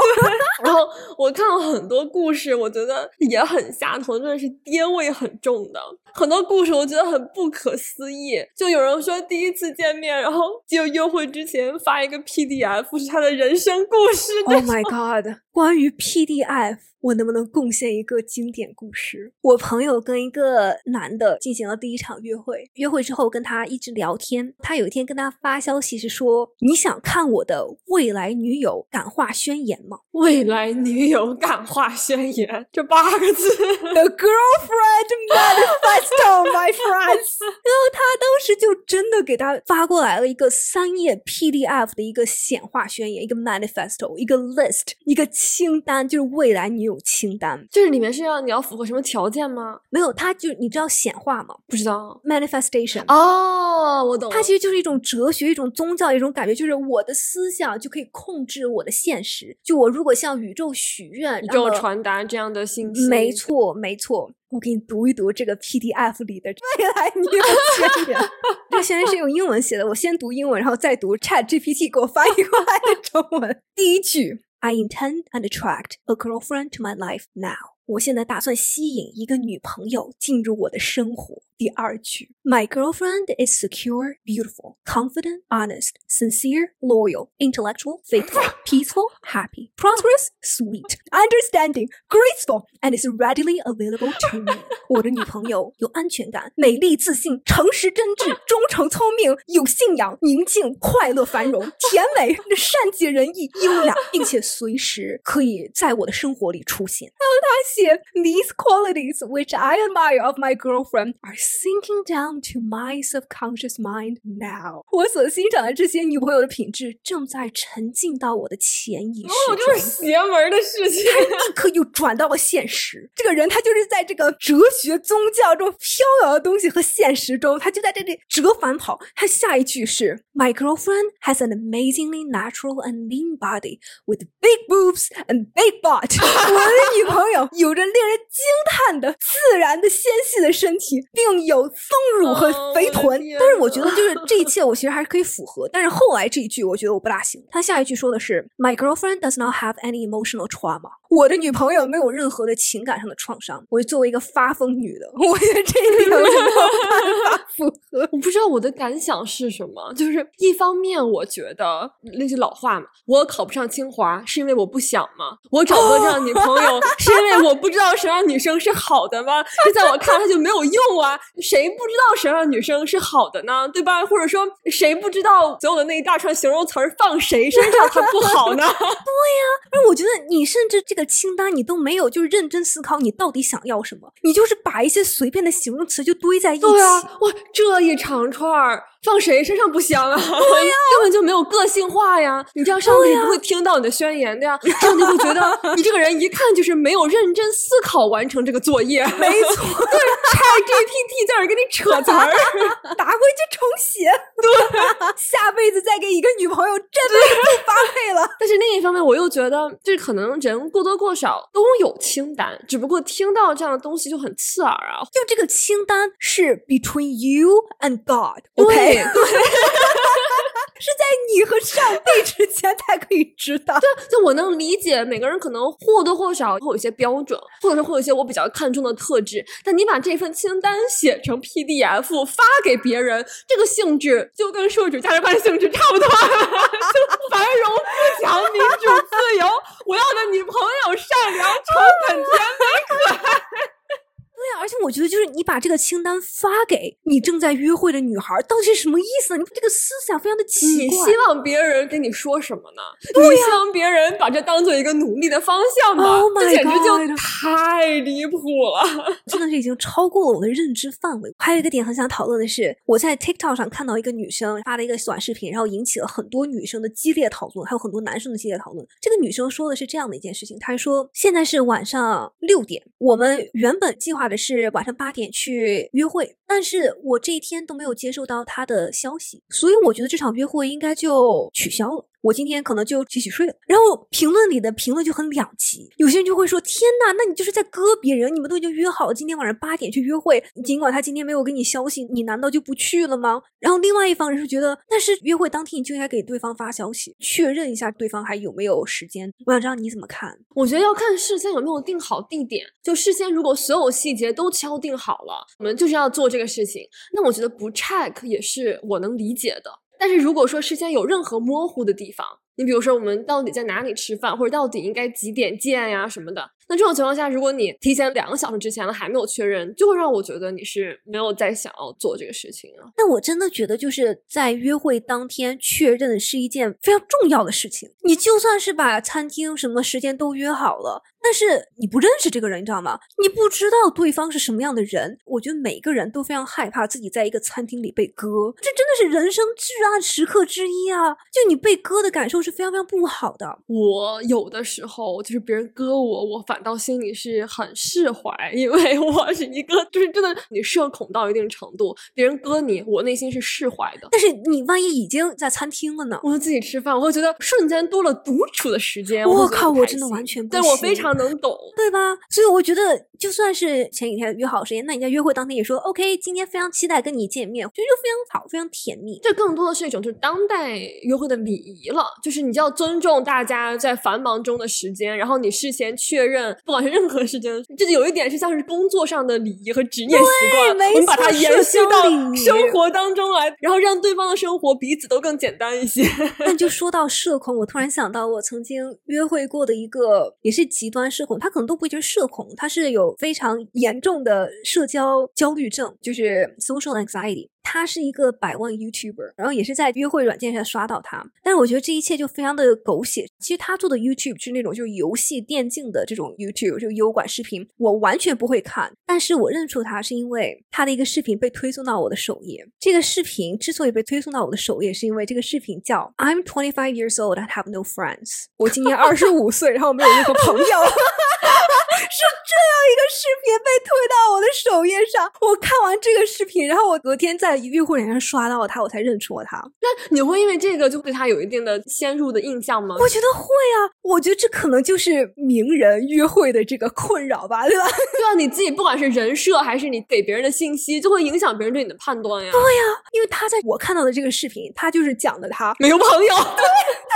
然后我看了很多故事，我觉得也很下头，真的是爹味很重的。很多故事我觉得很不可思议，就有人说第一次见面，然后就约会之前发一个 PDF，是他的人生故事。Oh my god！关于 PDF。我能不能贡献一个经典故事？我朋友跟一个男的进行了第一场约会，约会之后跟他一直聊天。他有一天跟他发消息是说：“你想看我的未来女友感化宣言吗？”未来女友感化宣言这八个字，The girlfriend manifesto, my friends。(laughs) 然后他当时就真的给他发过来了一个三页 PDF 的一个显化宣言，一个 manifesto，一个 list，一个清单，就是未来女友清单。就是里面是要你要符合什么条件吗？没有，它就你知道显化吗不知道。？manifestation。哦，我懂。它其实就是一种哲学、一种宗教、一种感觉，就是我的思想就可以控制我的现实。就我如果向宇宙许愿，宇宙传达这样的信息。没错，没错。我给你读一读这个 PDF 里的 (laughs) 未来女友宣言。这个宣言是用英文写的，我先读英文，然后再读 Chat GPT 给我翻译过来的中文。第一句：I intend and attract a girlfriend to my life now。我现在打算吸引一个女朋友进入我的生活。第二句：My girlfriend is secure, beautiful, confident, honest, sincere, loyal, intellectual, faithful, peaceful, happy, prosperous, sweet, understanding, graceful, and is readily available to me。我的女朋友有安全感、美丽、自信、诚实、真挚、忠诚、聪明、有信仰、宁静、快乐、繁荣、甜美、善解人意、优雅，并且随时可以在我的生活里出现。然后他 写：These qualities which I admire of my girlfriend are sinking down to my subconscious mind now。我所欣赏的这些女朋友的品质正在沉浸到我的潜意识哦，中。这是邪门的事情。立刻又转到了现实。这个人他就是在这个哲学、宗教中飘摇的东西和现实中，他就在这里折返跑。他下一句是：My girlfriend has an amazingly natural and lean body with big boobs and big butt。我的女朋友 (laughs) 有着令人惊叹的自然的纤细的身体，并有丰乳和肥臀。天但是我觉得就是这一切，我其实还是可以符合。但是后来这一句，我觉得我不大行。他下一句说的是：My girlfriend does not have any emotional trauma。我的女朋友没有任何的情感上的创伤。我作为一个发疯女的，我觉得这一点我是没有办法 (laughs) 符合。我不知道我的感想是什么，就是一方面我觉得那句老话嘛，我考不上清华是因为我不想吗？我找不到这样的女朋友是因为我不知道什么样的女生是好的吗？这在我看来就没有用啊！谁不知道什么样的女生是好的呢？对吧？或者说谁不知道所有的那一大串形容词儿放谁身上它不好呢？(laughs) 对呀而我觉得你甚至这个清单你都没有就是认真思考你到底想要什么，你就是把一些随便的形容词就堆在一起。对啊，哇，这一长串儿放谁身上不香啊？(laughs) 对呀、根本就没有个性化呀！你这样上帝不会听到你的宣言的呀，上帝会觉得你这个人一看就是没有认真思考完成这个作业。没错，(laughs) 对，ChatGPT 在这儿给你扯词儿。打回去重写。对，(laughs) 下辈子再给一个女朋友，真的是不发配了。但是另一方面，我又觉得，就是可能人过多过少都有清单，只不过听到这样的东西就很刺耳啊。就这个清单是 between you and God，OK，、对 (laughs) (laughs) 是在你和上帝之间才可以知道。就我能理解，每个人可能或多或少会有一些标准，或者是会有一些我比较看重的特质。但你把这份清单写成 PDF 发给别人，这个性质就跟社会主义价值观性质差不多，(laughs) 就繁荣富强、民主自由。我要的女朋友善良、诚恳、甜美、可爱。对啊，而且我觉得就是你把这个清单发给你正在约会的女孩，到底是什么意思？你这个思想非常的奇怪你。希望别人跟你说什么呢？你希望别人把这当做一个努力的方向吗 Oh 这简直就太离谱了。真的是已经超过了我的认知范围。还有一个点很想讨论的是，我在 TikTok 上看到一个女生发了一个短视频，然后引起了很多女生的激烈讨论，还有很多男生的激烈讨论。这个女生说的是这样的一件事情，她说现在是晚上六点，我们原本计划的是晚上八点去约会，但是我这一天都没有接受到他的消息，所以我觉得这场约会应该就取消了。我今天可能就洗洗睡了。然后评论里的评论就很两极，有些人就会说：“天呐，那你就是在割别人！你们都已经约好了今天晚上八点去约会，尽管他今天没有给你消息，你难道就不去了吗？”然后另外一方人是觉得，但是约会当天你就应该给对方发消息，确认一下对方还有没有时间。我想知道你怎么看？我觉得要看事先有没有定好地点。就事先如果所有细节都敲定好了，我们就是要做这个事情，那我觉得不 check 也是我能理解的。但是如果说事先有任何模糊的地方，你比如说我们到底在哪里吃饭，或者到底应该几点见呀什么的，那这种情况下，如果你提前两个小时之前了还没有确认，就会让我觉得你是没有在想要做这个事情啊。但我真的觉得，就是在约会当天确认是一件非常重要的事情。你就算是把餐厅什么时间都约好了，但是你不认识这个人，你知道吗？你不知道对方是什么样的人。我觉得每个人都非常害怕自己在一个餐厅里被割，这真的是人生至暗时刻之一啊！就你被割的感受是非常非常不好的。我有的时候就是别人割我，我反倒心里是很释怀，因为我是一个就是真的你社恐到一定程度，别人割你，我内心是释怀的。但是你万一已经在餐厅了呢？我就自己吃饭，我会觉得瞬间多了独处的时间。我靠，我真的完全不对我非常能懂。对吧？所以我觉得，就算是前几天约好时间，那你在约会当天也说 OK，今天非常期待跟你见面，我觉得就非常好，非常甜蜜。这更多的是一种就是当代约会的礼仪了，就是你就要尊重大家在繁忙中的时间，然后你事先确认，不管是任何时间，这就有一点是像是工作上的礼仪和职业习惯，没我们把它延续到生活当中来，然后让对方的生活彼此都更简单一些。但就说到社恐，我突然想到我曾经约会过的一个也是极端社恐，他可能都不一定是社恐，他是有非常严重的社交焦虑症，就是 social anxiety。他是一个百万 YouTuber，然后也是在约会软件上刷到他，但是我觉得这一切就非常的狗血。其实他做的 YouTube 是那种就是游戏电竞的这种 YouTube，就优管视频，我完全不会看。但是我认出他是因为他的一个视频被推送到我的首页。这个视频之所以被推送到我的首页，是因为这个视频叫 I'm twenty five years old, I have no friends。我今年二十五岁，然后没有任何朋友。(laughs) 是这样一个视频被推到我的首页上，我看完这个视频，然后我昨天在约会软件上刷到他，我才认出了他。那你会因为这个就对他有一定的先入的印象吗？我觉得会啊，我觉得这可能就是名人约会的这个困扰吧，对吧？(laughs) 对啊，你自己不管是人设还是你给别人的信息，就会影响别人对你的判断呀。因为他在我看到的这个视频，他就是讲的他没有朋友，(laughs)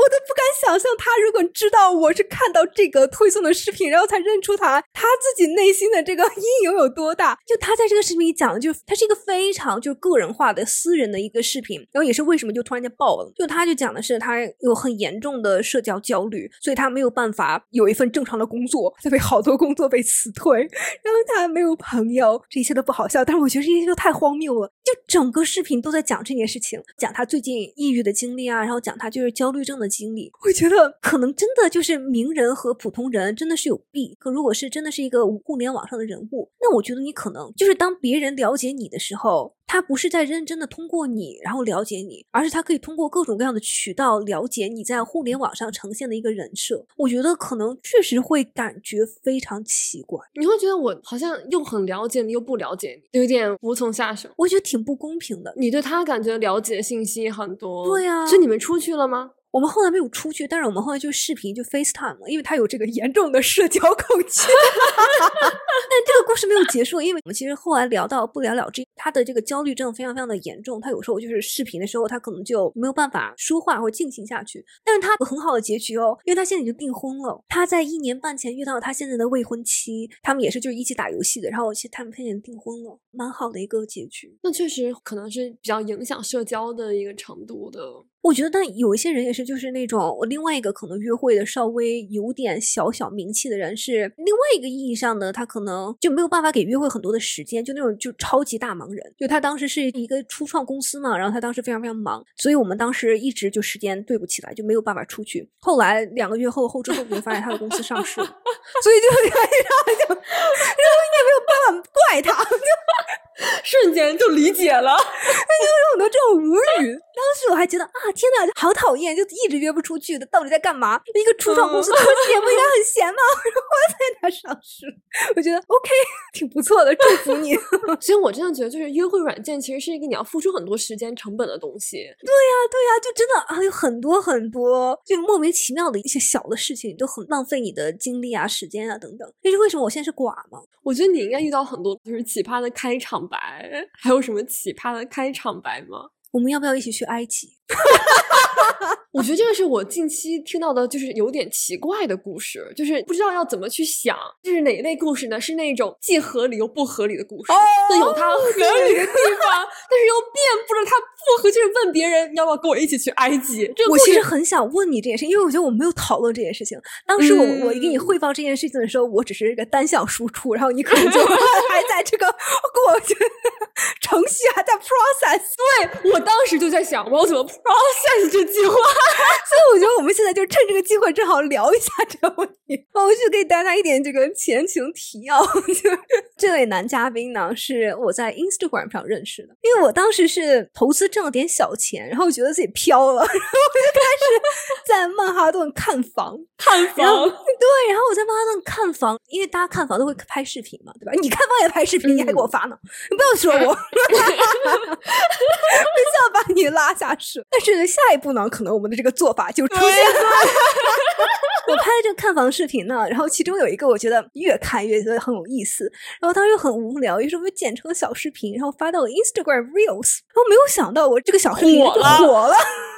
我都不敢想象，他如果知道我是看到这个推送的视频，然后才认出他，他自己内心的这个 (laughs) 阴影有多大。就他在这个视频里讲的，就他是一个非常就个人化的私人的一个视频，然后也是为什么就突然间爆了。就他就讲的是他有很严重的社交焦虑，所以他没有办法有一份正常的工作，他被好多工作被辞退，然后他没有朋友，这一切都不好笑。但是我觉得这些都太荒谬了，就整个视频都在讲这件事情，讲他最近抑郁的经历啊，然后讲他就是焦虑症经历。我觉得可能真的就是名人和普通人真的是有弊。可如果是真的是一个互联网上的人物，那我觉得你可能就是当别人了解你的时候。他不是在认真的通过你，然后了解你，而是他可以通过各种各样的渠道了解你在互联网上呈现的一个人设。我觉得可能确实会感觉非常奇怪，你会觉得我好像又很了解你，又不了解你，有点无从下手。我觉得挺不公平的。你对他感觉了解信息很多，对呀所以你们出去了吗？我们后来没有出去，但是我们后来就视频就 FaceTime 了，因为他有这个严重的社交恐惧。(laughs) 但这个故事没有结束，因为我们其实后来聊到不了了之，他的这个焦虑症非常非常的严重，他有时候就是视频的时候，他可能就没有办法说话或者进行下去。但是他有很好的结局哦，因为他现在已经订婚了，他在一年半前遇到了他现在的未婚妻，他们也是就是一起打游戏的，然后其实他们现在订婚了，蛮好的一个结局。那确实可能是比较影响社交的一个程度的。我觉得，但有一些人也是，就是那种另外一个可能约会的稍微有点小小名气的人，是另外一个意义上的，他可能就没有办法给约会很多的时间，就那种就超级大忙人。就他当时是一个初创公司嘛，然后他当时非常非常忙，所以我们当时一直就时间对不起来，就没有办法出去。后来两个月后后之后，我就发现他的公司上市了，所以就然 (laughs) 后就，然后也没有办法怪他，就 (laughs) 瞬间就理解了。有很多这种无语。当时我还觉得啊，天呐，好讨厌，就一直约不出去的，到底在干嘛？一个初创公司科技也不应该很闲吗？(laughs) 然后在它上市，我觉得 OK，挺不错的，祝福你。所以我真的觉得，就是约会软件其实是一个你要付出很多时间成本的东西。对呀，对呀，就真的啊，有很多很多就莫名其妙的一些小的事情，都很浪费你的精力啊、时间啊等等。这是为什么我现在是寡吗？我觉得你应该遇到很多就是奇葩的开场白，还有什么奇葩的开场白吗？我们要不要一起去埃及？(laughs) 我觉得这个是我近期听到的，就是有点奇怪的故事，就是不知道要怎么去想，就是哪一类故事呢？是那种既合理又不合理的故事，就有它合理的地方，但是又遍布着它不合，就是问别人要不要跟我一起去埃及。这个我其实很想问你这件事，因为我觉得我没有讨论这件事情。当时我、我给你嗯汇报这件事情的时候，我只是一个单向输出，然后你可能就 (laughs) 还在这个过程程序还在 process。对我当时就在想，我要怎么 process 这句话。(laughs) 所以我觉得我们现在就趁这个机会，正好聊一下 (laughs) 这个问题。我就给大家一点这个前情提要，就是 (laughs) 这位男嘉宾呢，是我在 Instagram 上认识的，因为我当时是投资挣了点小钱，然后觉得自己飘了，然后我就开始在曼哈顿看房。看房，对，然后我在曼哈顿看房，因为大家看房都会拍视频嘛，对吧？你看房也拍视频，你还给我发呢，你不要说我，我想要把你拉下水。但是下一步呢，可能我们的这个做法就出现了。(laughs) 我拍的这个看房视频呢，然后其中有一个我觉得越看越觉得很有意思，然后当时又很无聊，于是我就剪成了小视频，然后发到了 Instagram Reels，然后没有想到我这个小视频就火了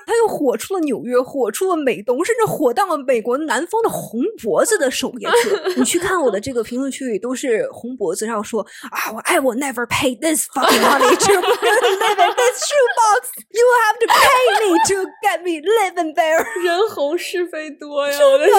火了。它又火出了纽约，火出了美东，甚至火到了美国南方的红脖子的首页去。(laughs) 你去看我的这个评论区里都是红脖子，然后说啊，我 I will never pay this fucking money to live (laughs) in this shoebox. (laughs) You have to pay me to get me live in there. 人红是非多呀！我的天，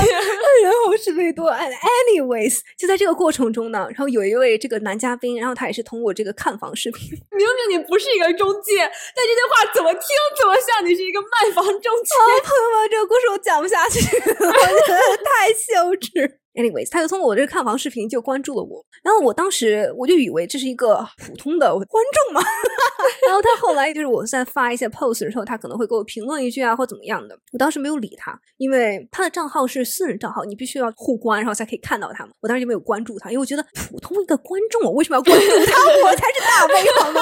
人红是非多。And anyways，就在这个过程中呢，然后有一位这个男嘉宾，然后他也是通过这个看房视频，明明你不是一个中介，但这句话怎么听怎么像你是一个卖房中介。朋友们，这个故事我讲不下去了，我觉得太羞耻。Anyways，他就通过我这个看房视频就关注了我，然后我当时我就以为这是一个普通的观众嘛，(laughs) 然后他后来就是我在发一些 post 的时候，他可能会给我评论一句啊或怎么样的，我当时没有理他，因为他的账号是私人账号，你必须要互关，然后才可以看到他嘛，我当时就没有关注他，因为我觉得普通一个观众，我为什么要关注他？(laughs) 我才是大 V 好吗？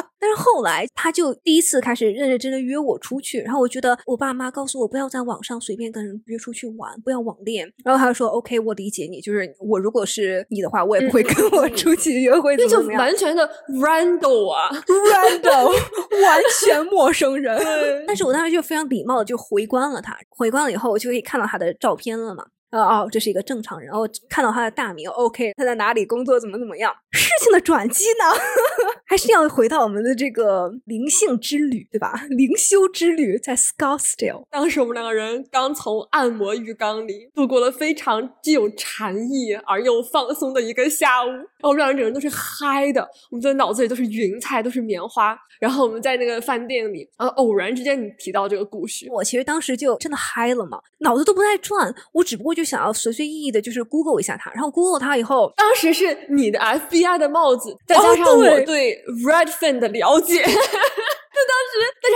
(laughs) 但是后来他就第一次开始认认真真约我出去，然后我觉得我爸妈告诉我不要在网上随便跟人约出去玩，不要网恋。然后他就说 OK，我理解你，就是我如果是你的话，我也不会跟我出去约会，那就。完全的 random 啊！random，(laughs) 完全陌生人。但是我当时就非常礼貌的就回关了他，回关了以后，我就可以看到他的照片了嘛。呃哦，这是一个正常人，哦看到他的大名，OK，他在哪里工作，怎么怎么样。事情的转机呢，(laughs) 还是要回到我们的这个灵性之旅，对吧？灵修之旅在 Scottsdale。当时我们两个人刚从按摩浴缸里度过了非常具有禅意而又放松的一个下午，然后我们两个人都是嗨的，我们的脑子里都是云彩，都是棉花。然后我们在那个饭店里，啊，偶然之间你提到这个故事，我其实当时就真的嗨了嘛，脑子都不带转，我只不过就想要随随意意的，就是 Google 一下它，然后 Google 它以后，当时是你的 FBI 的帽子，再哦加上我对对 Redfin 的了解，(laughs) 就当时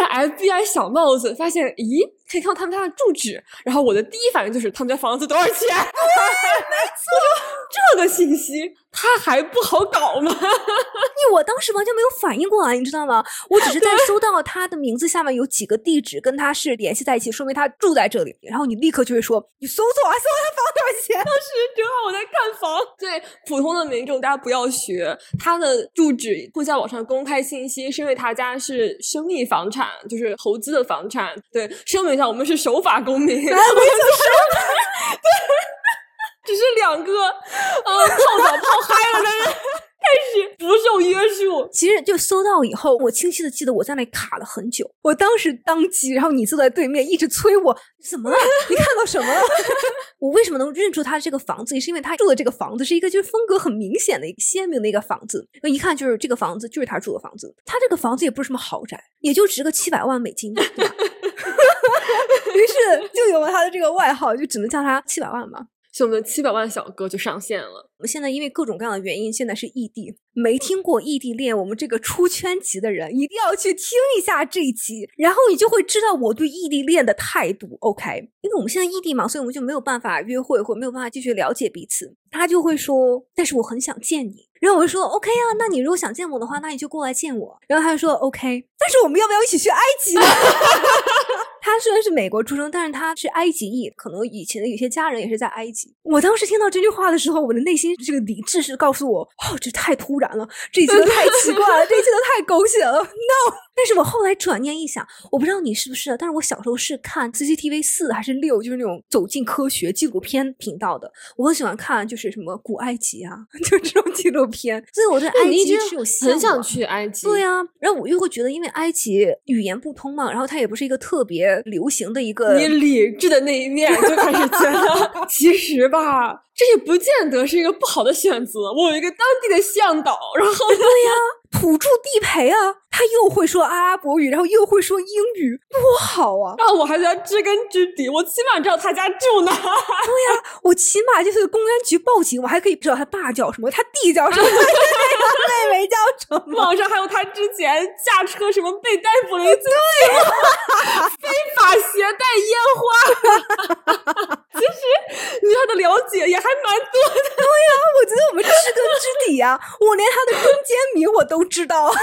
戴着 FBI 小帽子，发现咦，可以看到他们家的住址，然后我的第一反应就是他们家房子多少钱？(laughs) 对，没错，这个信息他还不好搞吗？(laughs) 因为我当时完全没有反应过来，你知道吗？我只是在收到他的名字下面有几个地址跟他是联系在一起，说明他住在这里，然后你立刻就会说你搜索啊，搜他房多少钱？当时正好我在看房。(laughs) 对普通的民众，大家不要学他的住址会在网上公开信息，是因为他家是生意房产，就是投资的房产。对，声明一下，我们是守法公民。哎，我就是 (laughs) 只是两个，呃，泡澡泡嗨了的人开始不受约束。其实就搜到以后，我清晰的记得我在那卡了很久。我当时当机，然后你坐在对面一直催我，怎么了？(laughs) 你看到什么了？我为什么能认出他这个房子？也是因为他住的这个房子是一个就是风格很明显的一个鲜明的一个房子，那一看就是这个房子就是他住的房子。他这个房子也不是什么豪宅，也就值个七百万美金，对吧？(laughs) 于是就有了他的这个外号，就只能叫他七百万嘛。所以我们的七百万小哥就上线了。我们现在因为各种各样的原因，现在是异地，没听过异地恋，我们这个出圈级的人一定要去听一下这一集，然后你就会知道我对异地恋的态度。OK，因为我们现在异地嘛，所以我们就没有办法约会，或没有办法继续了解彼此。他就会说，但是我很想见你。然后我就说 OK 啊，那你如果想见我的话，那你就过来见我。然后他就说 OK，但是我们要不要一起去埃及呢？(laughs) 他虽然是美国出生，但是他是埃及裔，可能以前的有些家人也是在埃及。我当时听到这句话的时候，我的内心这个理智是告诉我，哦，这太突然了，这一切都太奇怪了，这一切都太狗血了，(laughs) no。但是我后来转念一想，我不知道你是不是，但是我小时候是看 CCTV 四还是六，就是那种走进科学纪录片频道的，我很喜欢看，就是什么古埃及啊，(laughs) 就这种纪录片，所以我对埃及是有向很想去埃及，对啊，然后我又会觉得，因为埃及语言不通嘛，然后它也不是一个特别别流行的一个。你理智的那一面就开始觉得，(laughs) 其实吧，这也不见得是一个不好的选择。我有一个当地的向导，然后对呀，土著地陪啊，他又会说阿拉伯语，然后又会说英语，多好啊！然后我还在知根知底，我起码知道他家住哪。对呀，我起码就是公安局报警，我还可以知道他爸叫什么，他弟叫什么，(laughs) 妹妹叫什么。网上还有他之前驾车什么被逮捕了一次，非法携带烟花。(laughs) 其实你对他的了解也还蛮多的。对呀，我觉得我们知根知底啊，我连他的中间名我都知道。(laughs)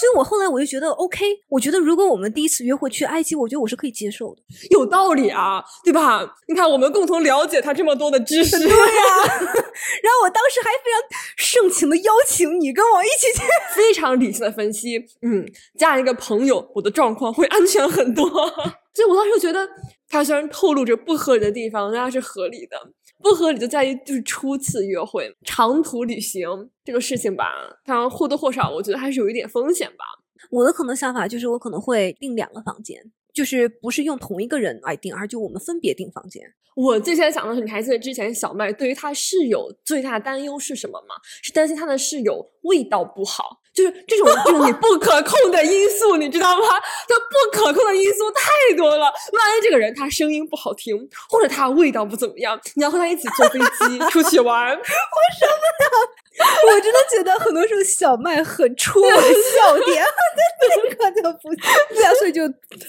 所以我后来我就觉得 OK，我觉得如果我们第一次约会去埃及，我觉得我是可以接受的，有道理啊，对吧？你看，我们共同了解他这么多的知识，对呀。(laughs) 然后我当时还非常盛情的邀请你跟我一起去，(laughs) 非常理性的分析，嗯，加一个朋友，我的状况会安全很多。(laughs) 所以我当时就觉得，他虽然透露着不合理的地方，但是合理的。不合理就在于就是初次约会、长途旅行这个事情吧，它或多或少我觉得还是有一点风险吧。我的可能想法就是，我可能会订两个房间，就是不是用同一个人来订，而就我们分别订房间。我最先想的是，你还记得之前小麦对于他室友最大的担忧是什么吗？是担心他的室友味道不好。就是这种这种你不可控的因素，你知道吗？它不可控的因素太多了。万一这个人他声音不好听，或者他味道不怎么样，你要和他一起坐飞机出去玩，(laughs) 我受不了。我真的觉得很多时候小麦很戳我的笑点，(laughs) 立刻就不对啊，所以就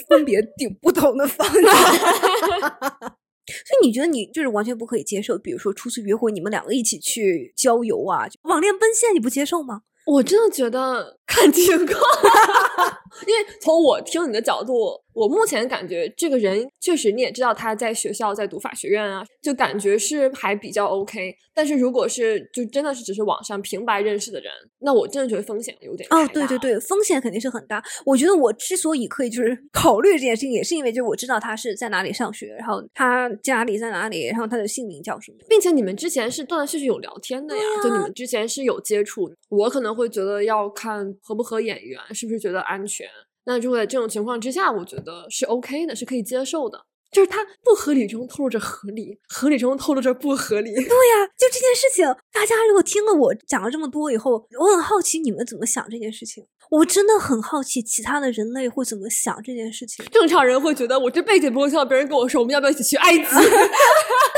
分别顶不同的方向。(laughs) 所以你觉得你就是完全不可以接受？比如说初次约会，你们两个一起去郊游啊，网恋奔现，你不接受吗？我真的觉得看情况，(laughs) 因为从我听你的角度。我目前感觉这个人确实，你也知道他在学校在读法学院啊，就感觉是还比较 OK。但是如果是就真的是只是网上平白认识的人，那我真的觉得风险有点哦，对对对，风险肯定是很大。我觉得我之所以可以就是考虑这件事情，也是因为就是我知道他是在哪里上学，然后他家里在哪里，然后他的姓名叫什么，并且你们之前是断断续续有聊天的呀，就你们之前是有接触。我可能会觉得要看合不合眼缘，是不是觉得安全。那如果在这种情况之下，我觉得是 OK 的，是可以接受的。就是它不合理中透露着合理，合理中透露着不合理。对呀，就这件事情，大家如果听了我讲了这么多以后，我很好奇你们怎么想这件事情。我真的很好奇，其他的人类会怎么想这件事情。正常人会觉得，我这辈子不会听到别人跟我说，我们要不要一起去埃及？(laughs)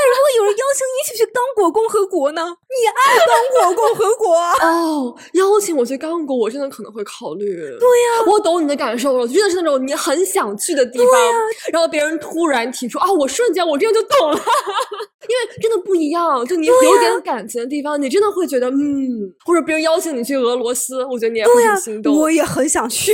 但如果有人邀请你一起去刚果共和国呢？(laughs) 你爱刚果共和国？哦，邀请我去刚果，我真的可能会考虑。对呀，我懂你的感受了，真的是那种你很想去的地方，然后别人突然提出啊，我瞬间我这样就懂了，(laughs) 因为真的不一样。就你有点感情的地方，你真的会觉得嗯，或者别人邀请你去俄罗斯，我觉得你也会很心动。(laughs) 我也很想去，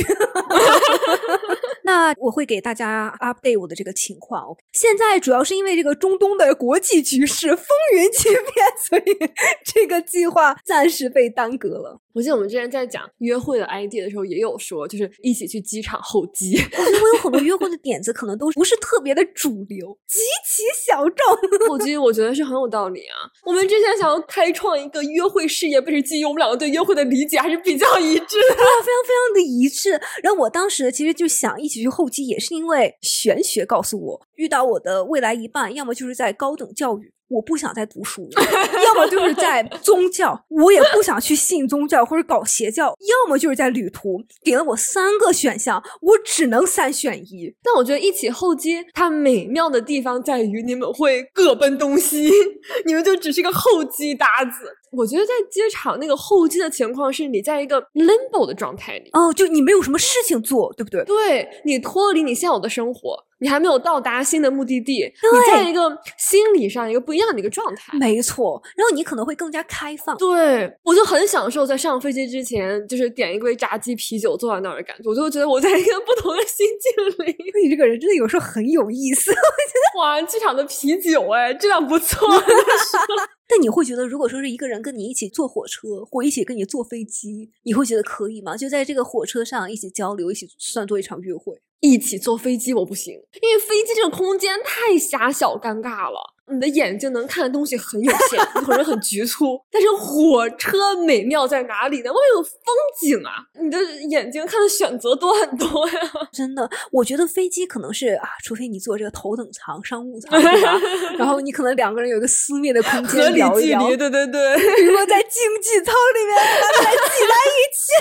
那我会给大家 update 我的这个情况。现在主要是因为这个中东的国际局势风云起变，(laughs) 所以这个计划暂时被耽搁了。我记得我们之前在讲约会的 ID 的时候，也有说，就是一起去机场候机。我觉得我有很多约会的点子，可能都不是特别的主流，极其小众。候机我觉得是很有道理啊。我们之前想要开创一个约会事业，不是基于我们两个对约会的理解还是比较一致的，对啊，非常非常的一致。然后我当时其实就想一起去候机，也是因为玄学告诉我，遇到我的未来一半，要么就是在高等教育。我不想再读书，(laughs) 要么就是在宗教，我也不想去信宗教或者搞邪教，要么就是在旅途。给了我三个选项，我只能三选一。但我觉得一起候机，它美妙的地方在于你们会各奔东西，(laughs) 你们就只是一个候机搭子。我觉得在机场那个候机的情况是你在一个 limbo 的状态里，哦，就你没有什么事情做，对不对？对你脱离你现有的生活。你还没有到达新的目的地，你在一个心理上一个不一样的一个状态，没错。然后你可能会更加开放。对，我就很享受在上飞机之前，就是点一杯炸鸡啤酒坐在那儿的感觉，我就觉得我在一个不同的心境里。(laughs) 你这个人真的有时候很有意思，我觉得。哇，机场的啤酒哎，质量不错。(laughs) 但你会觉得，如果说是一个人跟你一起坐火车，或一起跟你坐飞机，你会觉得可以吗？就在这个火车上一起交流，一起算作一场约会。一起坐飞机我不行，因为飞机这个空间太狭小尴尬了。你的眼睛能看的东西很有限，你可能很局促。但是火车美妙在哪里呢？外面有风景啊，你的眼睛看的选择多很多呀。真的，我觉得飞机可能是啊，除非你坐这个头等舱、商务舱，(laughs) 对吧？然后你可能两个人有一个私密的空合间理聊一聊。距离，对对对。如果在经济舱里面把它挤在一起，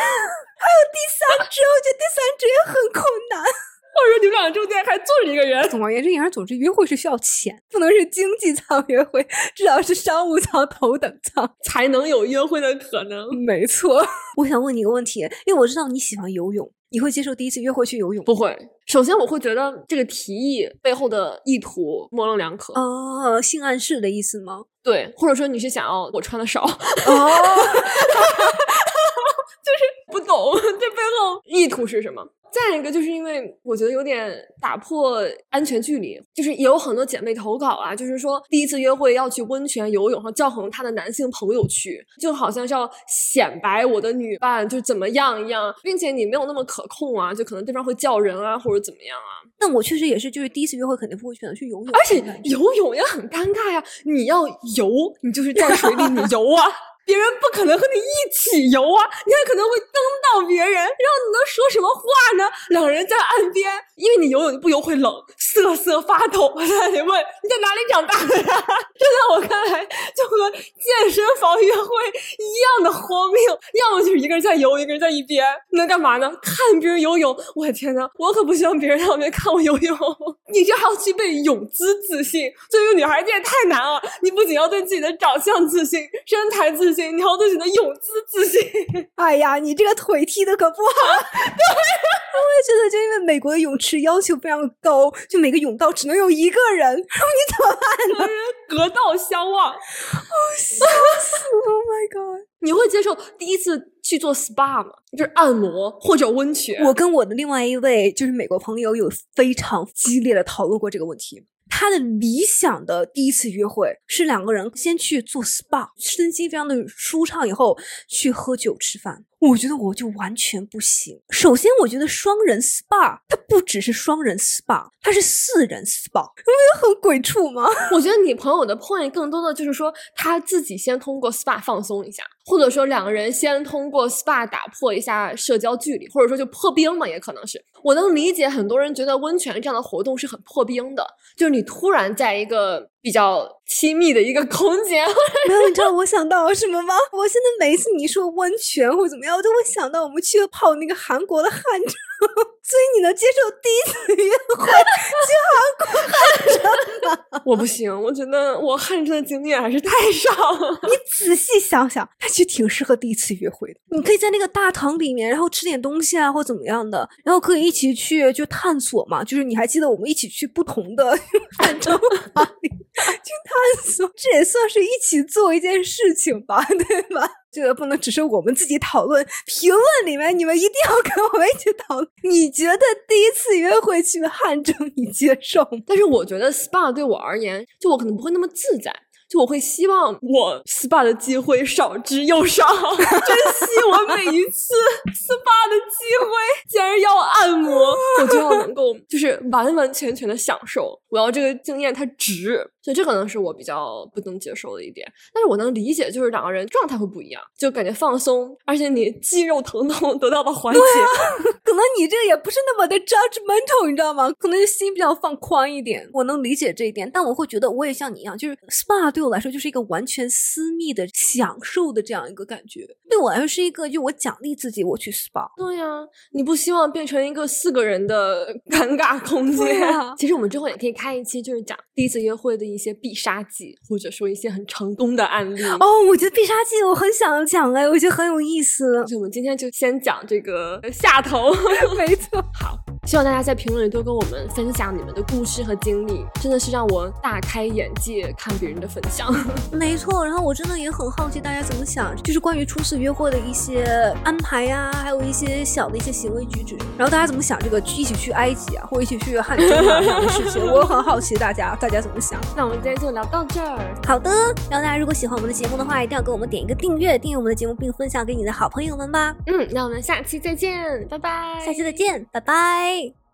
还有第三只，我觉得第三只也很困难。或者说你们俩中间还坐着一个人，总而言之，言而总之，约会是需要钱，不能是经济舱约会，至少是商务舱、头等舱。才能有约会的可能。没错。(laughs) 我想问你一个问题，因为我知道你喜欢游泳，你会接受第一次约会去游泳？不会，首先我会觉得这个提议背后的意图模棱两可。哦，性暗示的意思吗？对，或者说你是想要我穿的少，哦，(laughs) 就是不懂这背后意图是什么。再一个就是因为我觉得有点打破安全距离，就是也有很多姐妹投稿啊，就是说第一次约会要去温泉游泳，然后叫上她的男性朋友去，就好像是要显摆我的女伴就怎么样一样，并且你没有那么可控啊，就可能对方会叫人啊或者怎么样啊，但我确实也是，就是第一次约会肯定不会选择去游泳，而且游泳也很尴尬呀，你要游，你就是在水里你游啊。别人不可能和你一起游啊，你还可能会蹬到别人，然后你能说什么话呢？两人在岸边，因为你游泳不游会冷，瑟瑟发抖。我在那里问你在哪里长大的呀？(laughs) 这在我看来就和健身房约会一样的荒谬。要么就是一个人在游，一个人在一边，能干嘛呢？看别人游泳。我的天呐，我可不希望别人在旁边看我游泳。(laughs) 你这还要具备泳姿自信，作为一个女孩，这也太难了。你不仅要对自己的长相自信、身材自信。你要对自己的泳姿自信。(laughs) 哎呀，你这个腿踢的可不好。(laughs) 对，(laughs) 我也觉得，就因为美国的泳池要求非常高，就每个泳道只能有一个人，然后你怎么办呢？隔道相望，笑死！Oh my god！你会接受第一次去做 SPA 吗？就是按摩或者温泉？我跟我的另外一位就是美国朋友有非常激烈的讨论过这个问题。他的理想的第一次约会是两个人先去做 SPA，身心非常的舒畅，以后去喝酒吃饭。我觉得我就完全不行。首先，我觉得双人 SPA 它不只是双人 SPA，它是四人 SPA，你不觉得很鬼畜吗？(laughs) 我觉得你朋友的 point 更多的就是说他自己先通过 SPA 放松一下，或者说两个人先通过 SPA 打破一下社交距离，或者说就破冰嘛，也可能是。我能理解很多人觉得温泉这样的活动是很破冰的，就是你突然在一个比较亲密的一个空间。(laughs) 没有，你知道我想到了什么吗？我现在每一次你说温泉或怎么样，我都会想到我们去泡那个韩国的汗蒸。(laughs) 所以你能接受第一次约会去韩国汗蒸？(laughs) 我不行，我觉得我汗蒸的经验还是太少。(laughs) 你仔细想想，它其实挺适合第一次约会的。你可以在那个大堂里面，然后吃点东西啊，或怎么样的，然后可以一起去就探索嘛。就是你还记得我们一起去不同的 (laughs) 去探索，这也算是一起做一件事情吧，对吧？这个不能只是我们自己讨论，评论里面你们一定要跟我们一起讨论。你觉得第一次约会去汗蒸，你接受吗？但是我觉得 SPA 对我而言，就我可能不会那么自在。就我会希望我 SPA 的机会少之又少，(laughs) 珍惜我每一次 (laughs) SPA 的机会。既然要按摩，(laughs) 我就要能够就是完完全全的享受。我要这个经验它值，所以这可能是我比较不能接受的一点。但是我能理解，就是两个人状态会不一样，就感觉放松，而且你肌肉疼痛得到了缓解。(laughs) 可能你这个也不是那么的 judgmental，你知道吗？可能心比较放宽一点。我能理解这一点，但我会觉得我也像你一样，就是 SPA 对我来说就是一个完全私密的享受的这样一个感觉。对我来说是一个，就我奖励自己，我去 SPA。对呀、你不希望变成一个四个人的尴尬空间。啊其实我们之后也可以开一期，就是讲第一次约会的一些必杀技，或者说一些很成功的案例。哦，我觉得必杀技我很想讲哎，我觉得很有意思。所以我们今天就先讲这个下头。(laughs) 没错，好，希望大家在评论里多跟我们分享你们的故事和经历，真的是让我大开眼界，看别人的分享。(laughs) 没错。然后我真的也很好奇大家怎么想，就是关于初次约会的一些安排呀、还有一些小的一些行为举止。然后大家怎么想这个一起去埃及啊，或一起去汉中啊这样的事情，我很好奇大家大家怎么想。那我们今天就聊到这儿。好的，然后大家如果喜欢我们的节目的话，一定要给我们点一个订阅，订阅我们的节目并分享给你的好朋友们吧。嗯，那我们下期再见，拜拜。下期再见，拜拜。